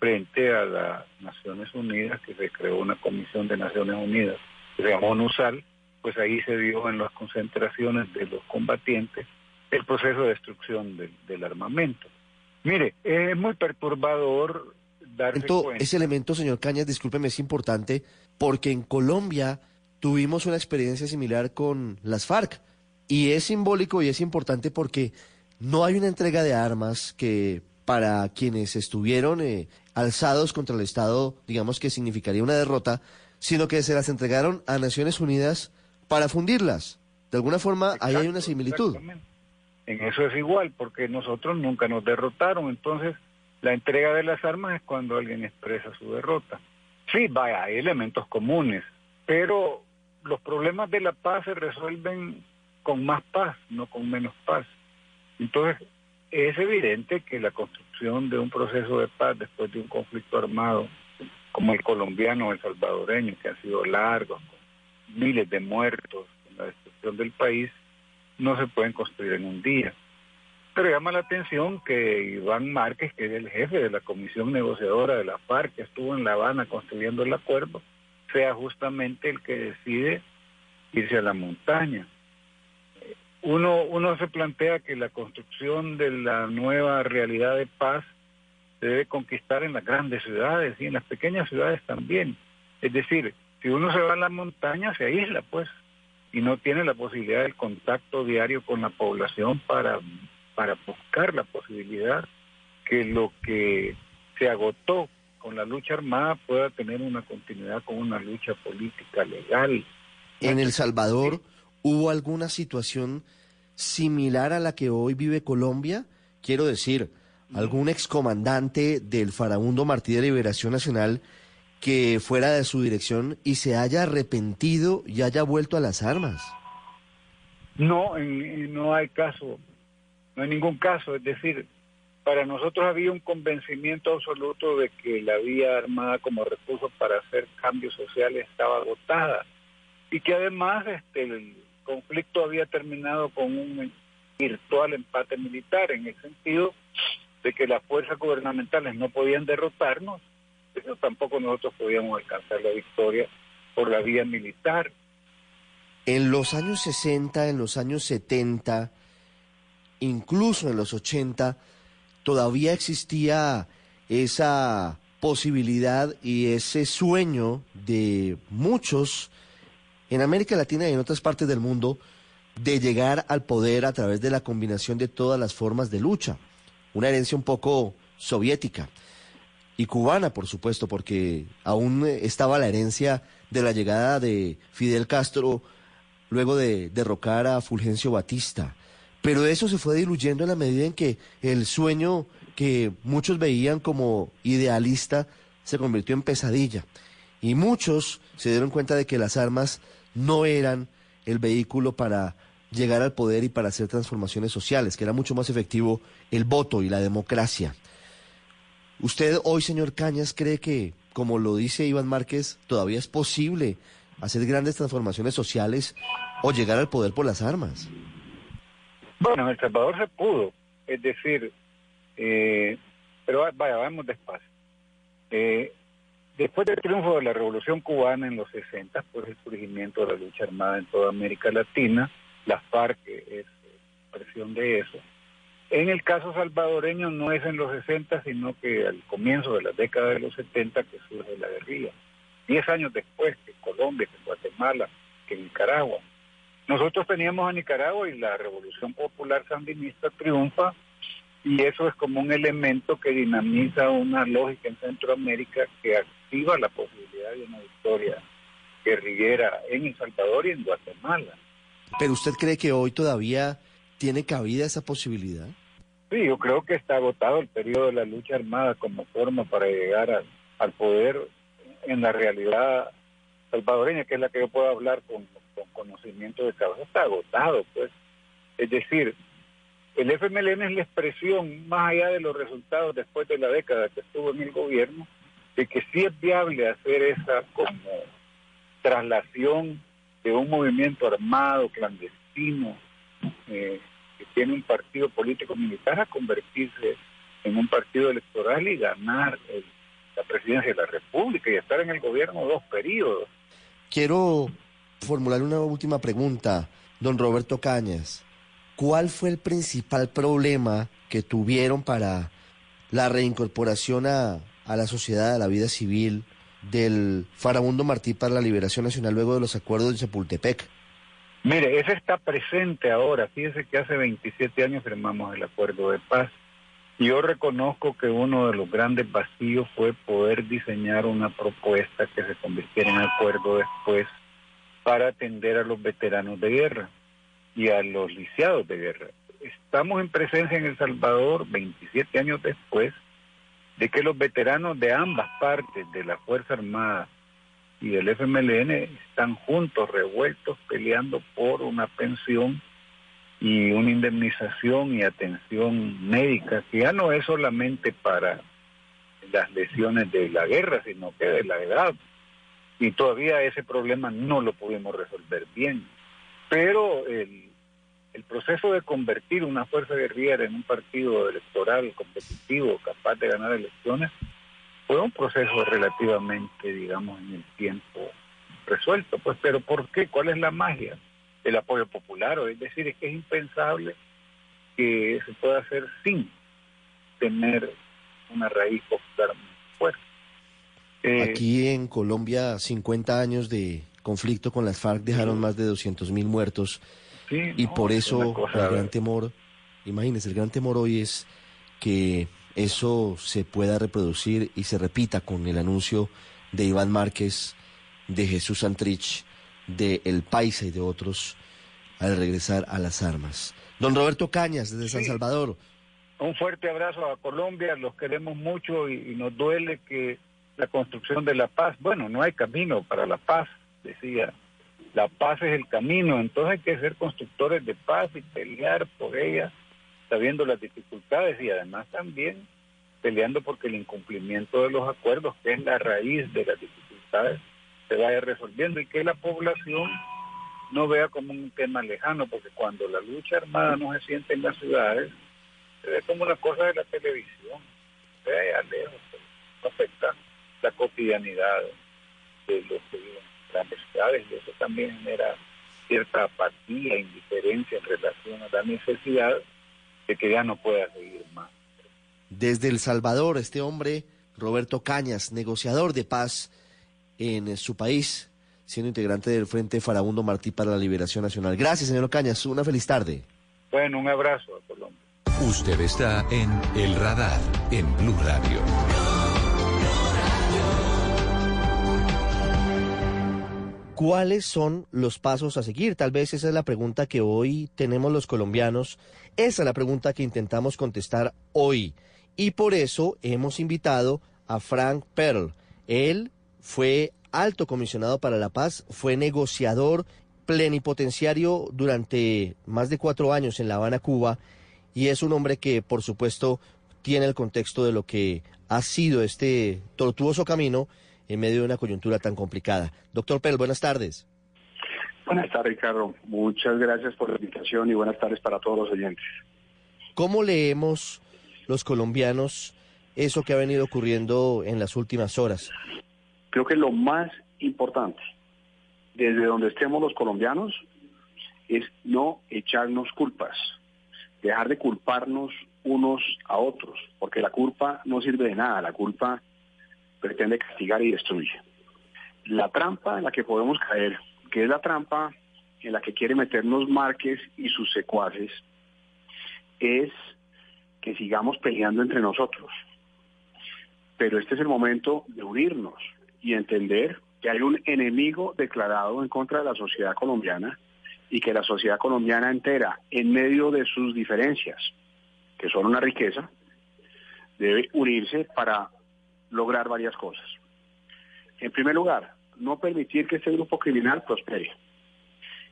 frente a las Naciones Unidas, que se creó una comisión de Naciones Unidas, que se llamó NUSAL, pues ahí se dio en las concentraciones de los combatientes el proceso de destrucción del, armamento. Mire, es muy perturbador darse cuenta. Ese elemento, señor Cañas, discúlpeme, es importante porque en Colombia tuvimos una experiencia similar con las FARC y es simbólico y es importante porque no hay una entrega de armas que para quienes estuvieron eh, alzados contra el Estado, digamos que significaría una derrota, sino que se las entregaron a Naciones Unidas para fundirlas. De alguna forma, ahí hay una similitud en eso es igual, porque nosotros nunca nos derrotaron, entonces la entrega de las armas es cuando alguien expresa su derrota. Sí, vaya, hay elementos comunes, pero los problemas de la paz se resuelven con más paz, no con menos paz. Entonces, es evidente que la construcción de un proceso de paz después de un conflicto armado como el colombiano o el salvadoreño, que ha sido largo, con miles de muertos, en la destrucción del país, no se pueden construir en un día. Pero llama la atención que Iván Márquez, que es el jefe de la comisión negociadora de la FARC, que estuvo en La Habana construyendo el acuerdo, sea justamente el que decide irse a la montaña. Uno, uno se plantea que la construcción de la nueva realidad de paz se debe conquistar en las grandes ciudades y en las pequeñas ciudades también. Es decir, si uno se va a la montaña, se aísla, pues y no tiene la posibilidad del contacto diario con la población para, para buscar la posibilidad que lo que se agotó con la lucha armada pueda tener una continuidad con una lucha política legal. En El Salvador hubo alguna situación similar a la que hoy vive Colombia? Quiero decir, algún excomandante del Farabundo Martí de Liberación Nacional que fuera de su dirección y se haya arrepentido y haya vuelto a las armas. No, no hay caso, no hay ningún caso. Es decir, para nosotros había un convencimiento absoluto de que la vía armada como recurso para hacer cambios sociales estaba agotada y que además este, el conflicto había terminado con un virtual empate militar en el sentido de que las fuerzas gubernamentales no podían derrotarnos pero tampoco nosotros podíamos alcanzar la victoria por la vía militar. En los años 60, en los años 70, incluso en los 80, todavía existía esa posibilidad y ese sueño de muchos en América Latina y en otras partes del mundo de llegar al poder a través de la combinación de todas las formas de lucha, una herencia un poco soviética y cubana, por supuesto, porque aún estaba la herencia de la llegada de Fidel Castro luego de derrocar a Fulgencio Batista. Pero eso se fue diluyendo en la medida en que el sueño que muchos veían como idealista se convirtió en pesadilla. Y muchos se dieron cuenta de que las armas no eran el vehículo para llegar al poder y para hacer transformaciones sociales, que era mucho más efectivo el voto y la democracia. ¿Usted hoy, señor Cañas, cree que, como lo dice Iván Márquez, todavía es posible hacer grandes transformaciones sociales o llegar al poder por las armas? Bueno, en El Salvador se pudo, es decir, eh, pero vaya, vamos despacio. Eh, después del triunfo de la Revolución Cubana en los 60, pues el surgimiento de la lucha armada en toda América Latina, la FARC es expresión de eso. En el caso salvadoreño no es en los 60, sino que al comienzo de la década de los 70 que surge la guerrilla. Diez años después que Colombia, que Guatemala, que Nicaragua. Nosotros teníamos a Nicaragua y la Revolución Popular Sandinista triunfa y eso es como un elemento que dinamiza una lógica en Centroamérica que activa la posibilidad de una victoria guerrillera en El Salvador y en Guatemala. ¿Pero usted cree que hoy todavía tiene cabida esa posibilidad? Sí, yo creo que está agotado el periodo de la lucha armada como forma para llegar al poder en la realidad salvadoreña, que es la que yo puedo hablar con, con conocimiento de causa. Está agotado, pues. Es decir, el FMLN es la expresión, más allá de los resultados después de la década que estuvo en el gobierno, de que sí es viable hacer esa como traslación de un movimiento armado, clandestino, eh, que tiene un partido político militar a convertirse en un partido electoral y ganar la presidencia de la República y estar en el gobierno dos periodos. Quiero formular una última pregunta, don Roberto Cañas. ¿Cuál fue el principal problema que tuvieron para la reincorporación a, la sociedad, a la vida civil del Farabundo Martí para la Liberación Nacional luego de los acuerdos de Chapultepec? Mire, ese está presente ahora. Fíjese que hace 27 años firmamos el acuerdo de paz. Yo reconozco que uno de los grandes vacíos fue poder diseñar una propuesta que se convirtiera en acuerdo después para atender a los veteranos de guerra y a los lisiados de guerra. Estamos en presencia en El Salvador 27 años después de que los veteranos de ambas partes de la Fuerza Armada y del FMLN están juntos, revueltos, peleando por una pensión y una indemnización y atención médica, que ya no es solamente para las lesiones de la guerra, sino que de la edad. Y todavía ese problema no lo pudimos resolver bien. Pero el, el proceso de convertir una fuerza guerrillera en un partido electoral competitivo capaz de ganar elecciones fue un proceso relativamente, digamos, en el tiempo resuelto. Pues, pero ¿por qué? ¿Cuál es la magia? El apoyo popular, es decir, es que es impensable que se pueda hacer sin tener una raíz popular. Eh, Aquí en Colombia, 50 años de conflicto con las FARC dejaron más de 200 mil muertos. y por eso el gran temor, imagínense, el gran temor hoy es que eso se pueda reproducir y se repita con el anuncio de Iván Márquez, de Jesús Santrich, de El Paisa y de otros al regresar a las armas. Don Roberto Cañas, desde San Salvador. Un fuerte abrazo a Colombia, los queremos mucho y, y, nos duele que la construcción de la paz, bueno, no hay camino para la paz, decía, la paz es el camino, entonces hay que ser constructores de paz y pelear por ella sabiendo las dificultades y además también peleando porque el incumplimiento de los acuerdos, que es la raíz de las dificultades, se vaya resolviendo y que la población no vea como un tema lejano, porque cuando la lucha armada no se siente en las ciudades, se ve como una cosa de la televisión, se ve allá lejos, no afecta la cotidianidad de los que viven en las ciudades y eso también genera cierta apatía, indiferencia en relación a la necesidad de que ya no pueda seguir más. Desde El Salvador, este hombre, Roberto Cañas, negociador de paz en su país, siendo integrante del Frente Farabundo Martí para la Liberación Nacional. Gracias, señor Cañas. Una feliz tarde. Bueno, un abrazo a Colombia. Usted está en El Radar, en Blue Radio. ¿Cuáles son los pasos a seguir? Tal vez esa es la pregunta que hoy tenemos los colombianos. Esa es la pregunta que intentamos contestar hoy. Y por eso hemos invitado a Frank Pearl. Él fue alto comisionado para la paz, fue negociador plenipotenciario durante más de cuatro años en La Habana, Cuba, y es un hombre que, por supuesto, tiene el contexto de lo que ha sido este tortuoso camino en medio de una coyuntura tan complicada. Doctor Pearl, buenas tardes. Buenas tardes, Ricardo. Muchas gracias por la invitación y buenas tardes para todos los oyentes. ¿Cómo leemos los colombianos eso que ha venido ocurriendo en las últimas horas? Creo que lo más importante, desde donde estemos los colombianos, es no echarnos culpas, dejar de culparnos unos a otros, porque la culpa no sirve de nada, la culpa pretende castigar y destruye. La trampa en la que podemos caer, que es la trampa en la que quiere meternos Márquez y sus secuaces, es que sigamos peleando entre nosotros. Pero este es el momento de unirnos y entender que hay un enemigo declarado en contra de la sociedad colombiana y que la sociedad colombiana entera, en medio de sus diferencias, que son una riqueza, debe unirse para lograr varias cosas. En primer lugar, no permitir que este grupo criminal prospere.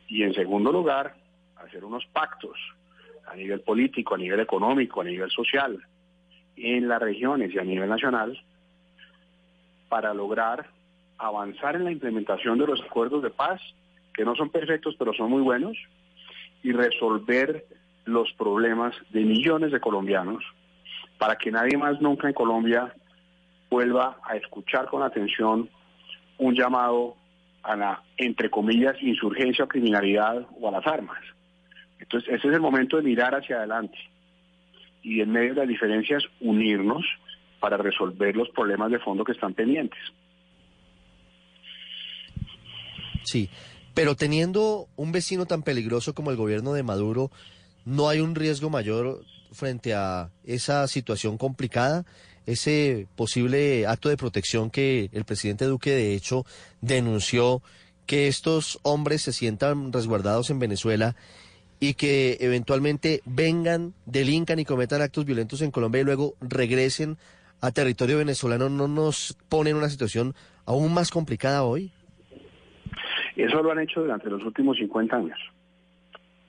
Y en segundo lugar, hacer unos pactos a nivel político, a nivel económico, a nivel social, en las regiones y a nivel nacional, para lograr avanzar en la implementación de los acuerdos de paz, que no son perfectos, pero son muy buenos, y resolver los problemas de millones de colombianos, para que nadie más nunca en Colombia vuelva a escuchar con atención un llamado a la, entre comillas, insurgencia o criminalidad o a las armas. Entonces, ese es el momento de mirar hacia adelante y en medio de las diferencias unirnos para resolver los problemas de fondo que están pendientes. Sí, pero teniendo un vecino tan peligroso como el gobierno de Maduro, ¿no hay un riesgo mayor frente a esa situación complicada? Ese posible acto de protección que el presidente Duque de hecho denunció que estos hombres se sientan resguardados en Venezuela y que eventualmente vengan, delincan y cometan actos violentos en Colombia y luego regresen a territorio venezolano, ¿no nos pone en una situación aún más complicada hoy? Eso lo han hecho durante los últimos 50 años.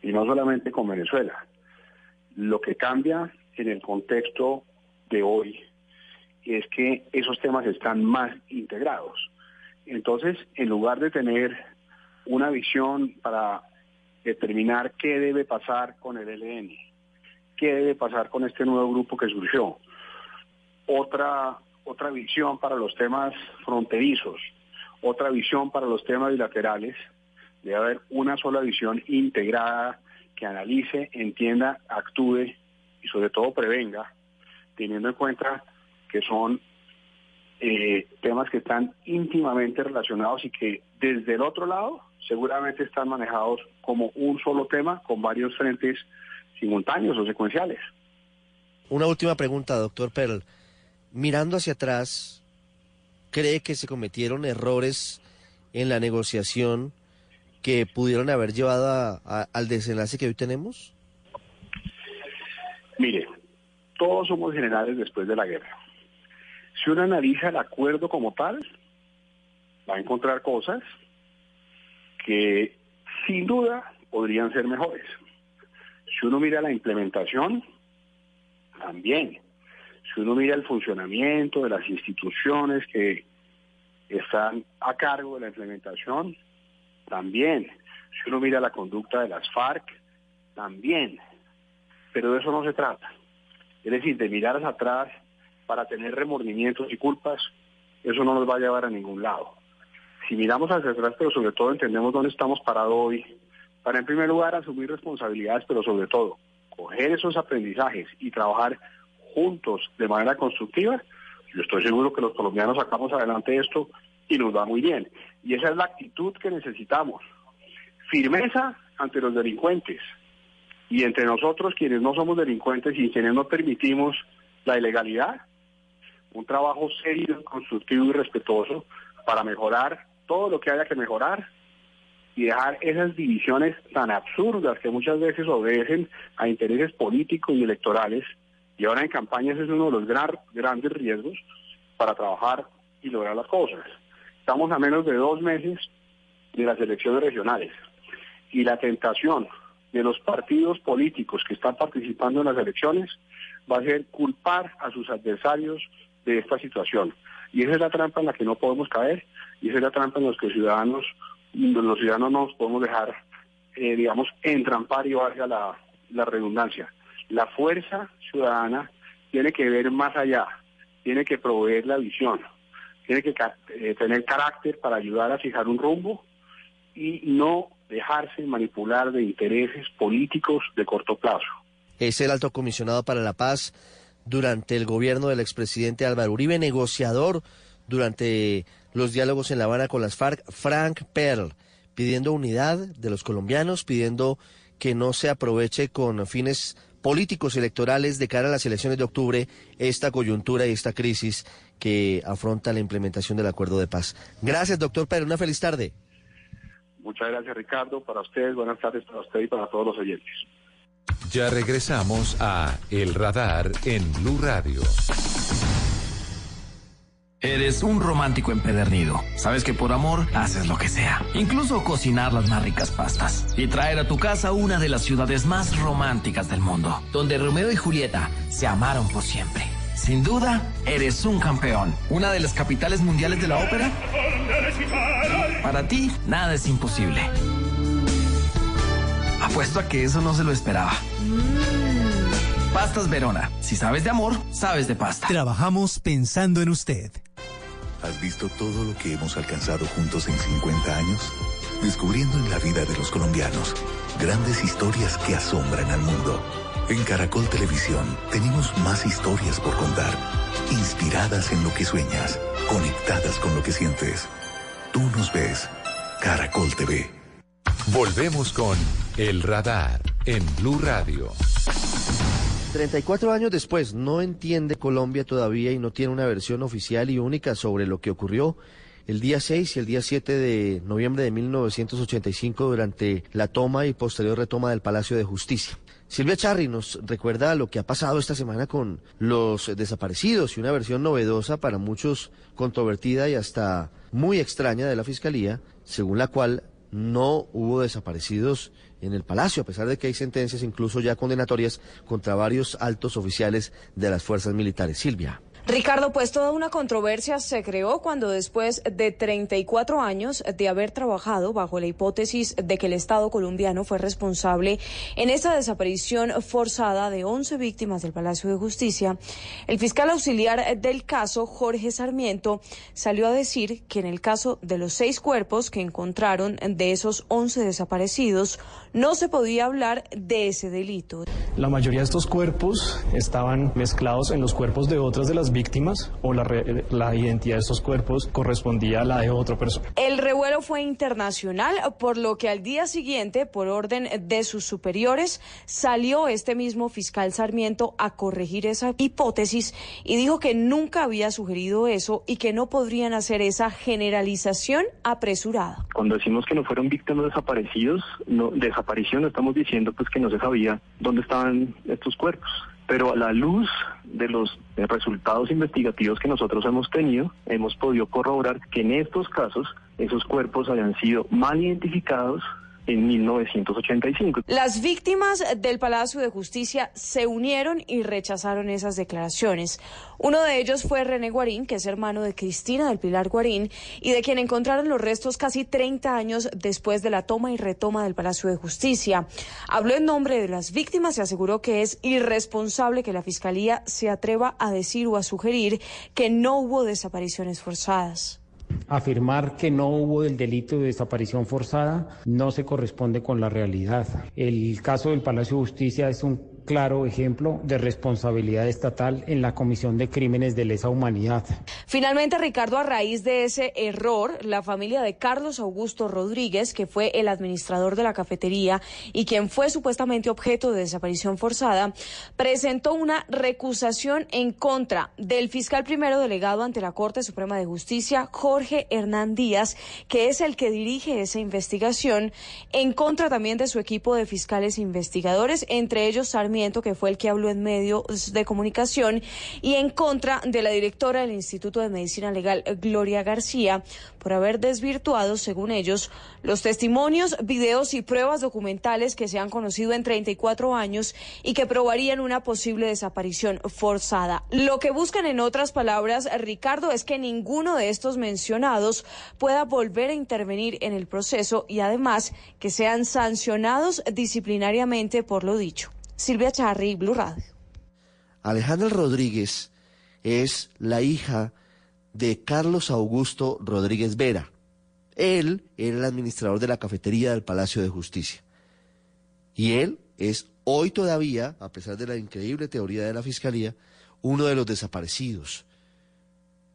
Y no solamente con Venezuela. Lo que cambia en el contexto de hoy es que esos temas están más integrados. Entonces, en lugar de tener una visión para determinar qué debe pasar con el ELN, qué debe pasar con este nuevo grupo que surgió. Otra, otra visión para los temas fronterizos, otra visión para los temas bilaterales. Debe haber una sola visión integrada que analice, entienda, actúe y sobre todo prevenga, teniendo en cuenta que son eh, temas que están íntimamente relacionados y que desde el otro lado seguramente están manejados como un solo tema con varios frentes simultáneos o secuenciales. Una última pregunta, doctor Perl. Mirando hacia atrás, ¿cree que se cometieron errores en la negociación que pudieron haber llevado al desenlace que hoy tenemos? Mire, todos somos generales después de la guerra. Si uno analiza el acuerdo como tal, va a encontrar cosas que sin duda podrían ser mejores. Si uno mira la implementación, también. Si uno mira el funcionamiento de las instituciones que están a cargo de la implementación, también. Si uno mira la conducta de las FARC, también. Pero de eso no se trata. Es decir, de mirar hacia atrás para tener remordimientos y culpas, eso no nos va a llevar a ningún lado si miramos hacia atrás, pero sobre todo entendemos dónde estamos parados hoy, para en primer lugar asumir responsabilidades, pero sobre todo coger esos aprendizajes y trabajar juntos de manera constructiva, yo estoy seguro que los colombianos sacamos adelante esto y nos va muy bien. Y esa es la actitud que necesitamos. Firmeza ante los delincuentes y entre nosotros quienes no somos delincuentes y quienes no permitimos la ilegalidad, un trabajo serio, constructivo y respetuoso para mejorar todo lo que haya que mejorar y dejar esas divisiones tan absurdas que muchas veces obedecen a intereses políticos y electorales y ahora en campañas es uno de los grandes riesgos para trabajar y lograr las cosas. Estamos a menos de dos meses de las elecciones regionales y la tentación de los partidos políticos que están participando en las elecciones va a ser culpar a sus adversarios de esta situación. Y esa es la trampa en la que no podemos caer y esa es la trampa en la que los ciudadanos, los ciudadanos no nos podemos dejar, eh, digamos, entrampar y valga la, la redundancia. La fuerza ciudadana tiene que ver más allá, tiene que proveer la visión, tiene que eh, tener carácter para ayudar a fijar un rumbo y no dejarse manipular de intereses políticos de corto plazo. Es el alto comisionado para la paz durante el gobierno del expresidente Álvaro Uribe, negociador durante los diálogos en La Habana con las FARC, Frank Perl, pidiendo unidad de los colombianos, pidiendo que no se aproveche con fines políticos electorales de cara a las elecciones de octubre esta coyuntura y esta crisis que afronta la implementación del acuerdo de paz. Gracias, doctor Pérez. Una feliz tarde. Muchas gracias, Ricardo. Para ustedes, buenas tardes para usted y para todos los oyentes. Ya regresamos a El Radar en Blue Radio. Eres un romántico empedernido. Sabes que por amor haces lo que sea. Incluso cocinar las más ricas pastas. Y traer a tu casa una de las ciudades más románticas del mundo. Donde Romeo y Julieta se amaron por siempre. Sin duda, eres un campeón. Una de las capitales mundiales de la ópera. Para ti, nada es imposible. Apuesto a que eso no se lo esperaba. Pastas Verona. Si sabes de amor, sabes de pasta. Trabajamos pensando en usted. ¿Has visto todo lo que hemos alcanzado juntos en 50 años? Descubriendo en la vida de los colombianos grandes historias que asombran al mundo. En Caracol Televisión tenemos más historias por contar, inspiradas en lo que sueñas, conectadas con lo que sientes. Tú nos ves, Caracol TV. Volvemos con El Radar en Blue Radio. 34 años después, no entiende Colombia todavía y no tiene una versión oficial y única sobre lo que ocurrió el día 6 y el día 7 de noviembre de 1985 durante la toma y posterior retoma del Palacio de Justicia. Silvia Charri nos recuerda lo que ha pasado esta semana con los desaparecidos y una versión novedosa para muchos controvertida y hasta muy extraña de la Fiscalía, según la cual no hubo desaparecidos en el Palacio, a pesar de que hay sentencias incluso ya condenatorias contra varios altos oficiales de las fuerzas militares. Silvia. Ricardo, pues toda una controversia se creó cuando después de 34 años de haber trabajado bajo la hipótesis de que el Estado colombiano fue responsable en esta desaparición forzada de 11 víctimas del Palacio de Justicia, el fiscal auxiliar del caso, Jorge Sarmiento, salió a decir que en el caso de los seis cuerpos que encontraron de esos 11 desaparecidos, no se podía hablar de ese delito. La mayoría de estos cuerpos estaban mezclados en los cuerpos de otras de las víctimas o la, la identidad de estos cuerpos correspondía a la de otra persona. El revuelo fue internacional, por lo que al día siguiente, por orden de sus superiores, salió este mismo fiscal Sarmiento a corregir esa hipótesis y dijo que nunca había sugerido eso y que no podrían hacer esa generalización apresurada. Cuando decimos que no fueron víctimas desaparecidos, no, desaparición, no estamos diciendo pues que no se sabía dónde estaban estos cuerpos pero a la luz de los resultados investigativos que nosotros hemos tenido, hemos podido corroborar que en estos casos esos cuerpos habían sido mal identificados en 1985. Las víctimas del Palacio de Justicia se unieron y rechazaron esas declaraciones. Uno de ellos fue René Guarín, que es hermano de Cristina del Pilar Guarín, y de quien encontraron los restos casi 30 años después de la toma y retoma del Palacio de Justicia. Habló en nombre de las víctimas y aseguró que es irresponsable que la Fiscalía se atreva a decir o a sugerir que no hubo desapariciones forzadas. Afirmar que no hubo el delito de desaparición forzada no se corresponde con la realidad. El caso del Palacio de Justicia es un claro ejemplo de responsabilidad estatal en la comisión de crímenes de lesa humanidad. Finalmente, Ricardo, a raíz de ese error, la familia de Carlos Augusto Rodríguez, que fue el administrador de la cafetería y quien fue supuestamente objeto de desaparición forzada, presentó una recusación en contra del fiscal primero delegado ante la Corte Suprema de Justicia, Jorge Hernán Díaz, que es el que dirige esa investigación, en contra también de su equipo de fiscales investigadores, entre ellos que fue el que habló en medios de comunicación, y en contra de la directora del Instituto de Medicina Legal, Gloria García, por haber desvirtuado, según ellos, los testimonios, videos y pruebas documentales que se han conocido en 34 años y que probarían una posible desaparición forzada. Lo que buscan, en otras palabras, Ricardo, es que ninguno de estos mencionados pueda volver a intervenir en el proceso y además que sean sancionados disciplinariamente por lo dicho. Silvia Charri, Blue Radio. Alejandra Rodríguez es la hija de Carlos Augusto Rodríguez Vera. Él era el administrador de la cafetería del Palacio de Justicia. Y él es hoy todavía, a pesar de la increíble teoría de la Fiscalía, uno de los desaparecidos.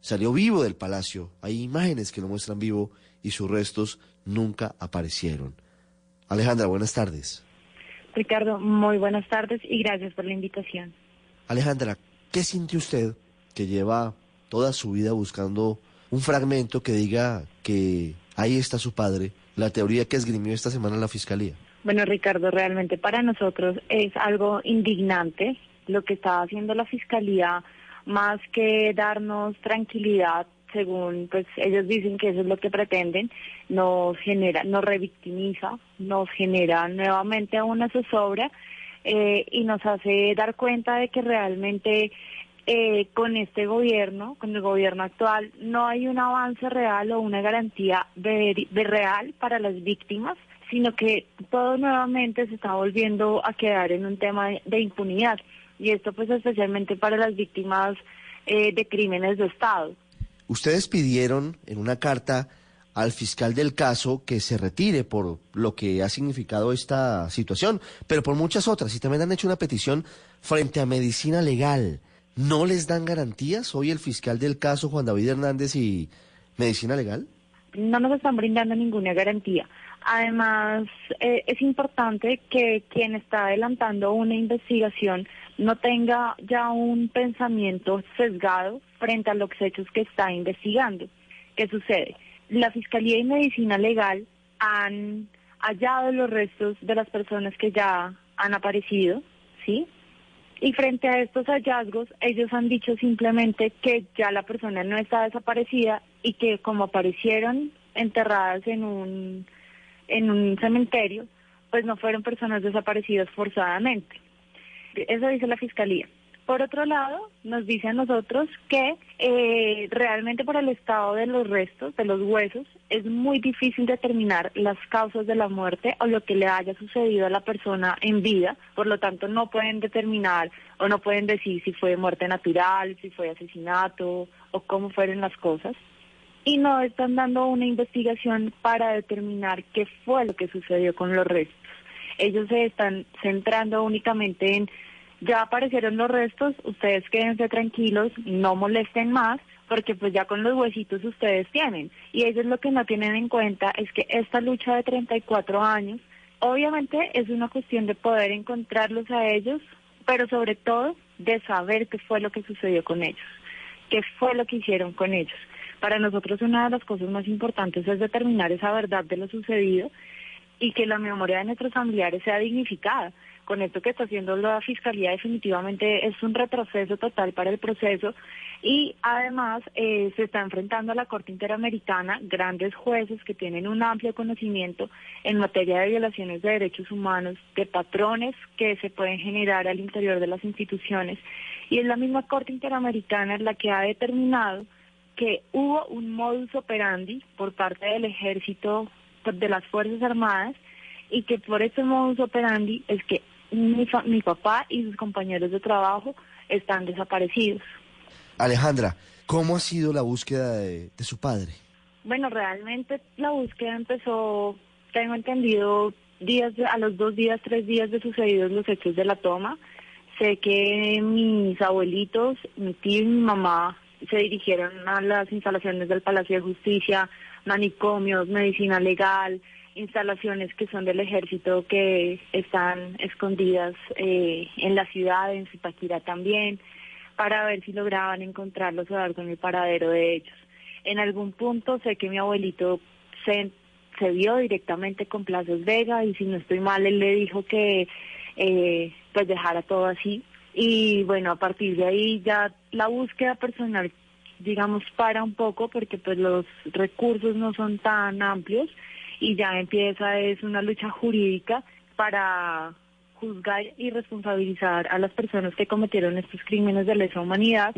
Salió vivo del palacio, hay imágenes que lo muestran vivo y sus restos nunca aparecieron. Alejandra, buenas tardes. Ricardo, muy buenas tardes y gracias por la invitación. Alejandra, ¿qué siente usted que lleva toda su vida buscando un fragmento que diga que ahí está su padre, la teoría que esgrimió esta semana la Fiscalía? Bueno, Ricardo, realmente para nosotros es algo indignante lo que está haciendo la Fiscalía, más que darnos tranquilidad, según pues ellos dicen que eso es lo que pretenden, nos genera, nos revictimiza, nos genera nuevamente una zozobra eh, y nos hace dar cuenta de que realmente eh, con este gobierno, con el gobierno actual, no hay un avance real o una garantía de, real para las víctimas, sino que todo nuevamente se está volviendo a quedar en un tema de, impunidad. Y esto pues especialmente para las víctimas eh, de crímenes de Estado. Ustedes pidieron en una carta al fiscal del caso que se retire por lo que ha significado esta situación, pero por muchas otras, y también han hecho una petición frente a medicina legal. ¿No les dan garantías hoy el fiscal del caso, Juan David Hernández y Medicina Legal? No nos están brindando ninguna garantía. Además, eh, es importante que quien está adelantando una investigación no tenga ya un pensamiento sesgado frente a los hechos que está investigando. ¿Qué sucede? La Fiscalía y Medicina Legal han hallado los restos de las personas que ya han aparecido, ¿sí? Y frente a estos hallazgos, ellos han dicho simplemente que ya la persona no está desaparecida y que como aparecieron enterradas en un, en un cementerio, pues no fueron personas desaparecidas forzadamente. Eso dice la Fiscalía. Por otro lado, nos dice a nosotros que eh, realmente por el estado de los restos, de los huesos, es muy difícil determinar las causas de la muerte o lo que le haya sucedido a la persona en vida. Por lo tanto, no pueden determinar o no pueden decir si fue muerte natural, si fue asesinato o cómo fueron las cosas. Y no están dando una investigación para determinar qué fue lo que sucedió con los restos. Ellos se están centrando únicamente en ya aparecieron los restos, ustedes quédense tranquilos, no molesten más, porque pues ya con los huesitos ustedes tienen. Y ellos lo que no tienen en cuenta es que esta lucha de 34 años, obviamente es una cuestión de poder encontrarlos a ellos, pero sobre todo de saber qué fue lo que sucedió con ellos, qué fue lo que hicieron con ellos. Para nosotros una de las cosas más importantes es determinar esa verdad de lo sucedido y que la memoria de nuestros familiares sea dignificada. Con esto que está haciendo la Fiscalía definitivamente es un retroceso total para el proceso. Y además eh, se está enfrentando a la Corte Interamericana grandes jueces que tienen un amplio conocimiento en materia de violaciones de derechos humanos, de patrones que se pueden generar al interior de las instituciones. Y es la misma Corte Interamericana la que ha determinado que hubo un modus operandi por parte del ejército de las Fuerzas Armadas y que por ese modus operandi es que mi, mi papá y sus compañeros de trabajo están desaparecidos. Alejandra, ¿cómo ha sido la búsqueda de, su padre? Bueno, realmente la búsqueda empezó, tengo entendido, días a los dos días, tres días de sucedidos los hechos de la toma. Sé que mis abuelitos, mi tío y mi mamá se dirigieron a las instalaciones del Palacio de Justicia, manicomios, medicina legal, instalaciones que son del ejército que están escondidas eh, en la ciudad, en Zipaquirá también, para ver si lograban encontrarlos o dar con el paradero de ellos. En algún punto sé que mi abuelito se, se vio directamente con Plazos Vega y si no estoy mal, él le dijo que eh, pues dejara todo así. Y bueno, a partir de ahí ya la búsqueda personal digamos para un poco porque pues los recursos no son tan amplios y ya empieza es una lucha jurídica para juzgar y responsabilizar a las personas que cometieron estos crímenes de lesa humanidad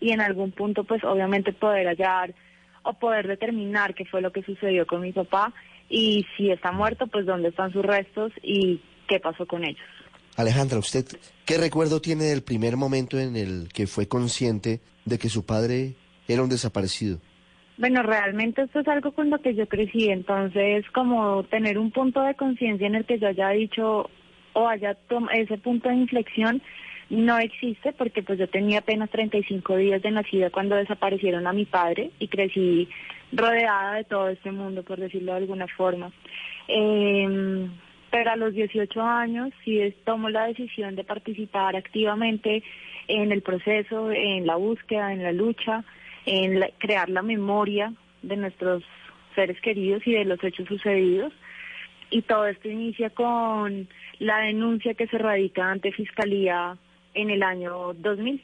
y en algún punto pues obviamente poder hallar o poder determinar qué fue lo que sucedió con mi papá y si está muerto pues dónde están sus restos y qué pasó con ellos. Alejandra, ¿usted qué recuerdo tiene del primer momento en el que fue consciente de que su padre era un desaparecido. Bueno, realmente esto es algo con lo que yo crecí, entonces como tener un punto de conciencia en el que yo haya dicho o haya ese punto de inflexión no existe porque pues yo tenía apenas 35 días de nacida cuando desaparecieron a mi padre y crecí rodeada de todo este mundo, por decirlo de alguna forma. Eh, pero a los 18 años sí tomo la decisión de participar activamente en el proceso, en la búsqueda, en la lucha, en crear la memoria de nuestros seres queridos y de los hechos sucedidos. Y todo esto inicia con la denuncia que se radica ante Fiscalía en el año 2000.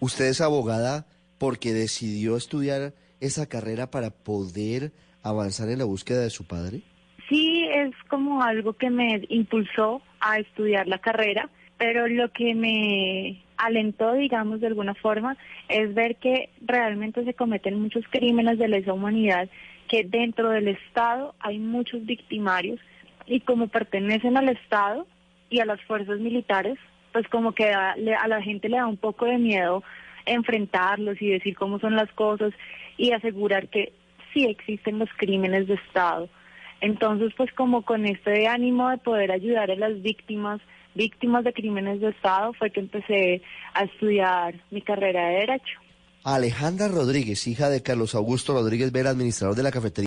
¿Usted es abogada porque decidió estudiar esa carrera para poder avanzar en la búsqueda de su padre? Sí, es como algo que me impulsó a estudiar la carrera, pero lo que me alentó, digamos, de alguna forma, es ver que realmente se cometen muchos crímenes de lesa humanidad, que dentro del Estado hay muchos victimarios y como pertenecen al Estado y a las fuerzas militares, pues como que a, a la gente le da un poco de miedo enfrentarlos y decir cómo son las cosas y asegurar que sí existen los crímenes de Estado. Entonces, pues como con este ánimo de poder ayudar a las víctimas, víctimas de crímenes de Estado, fue que empecé a estudiar mi carrera de Derecho. Alejandra Rodríguez, hija de Carlos Augusto Rodríguez Vera, administrador de la cafetería.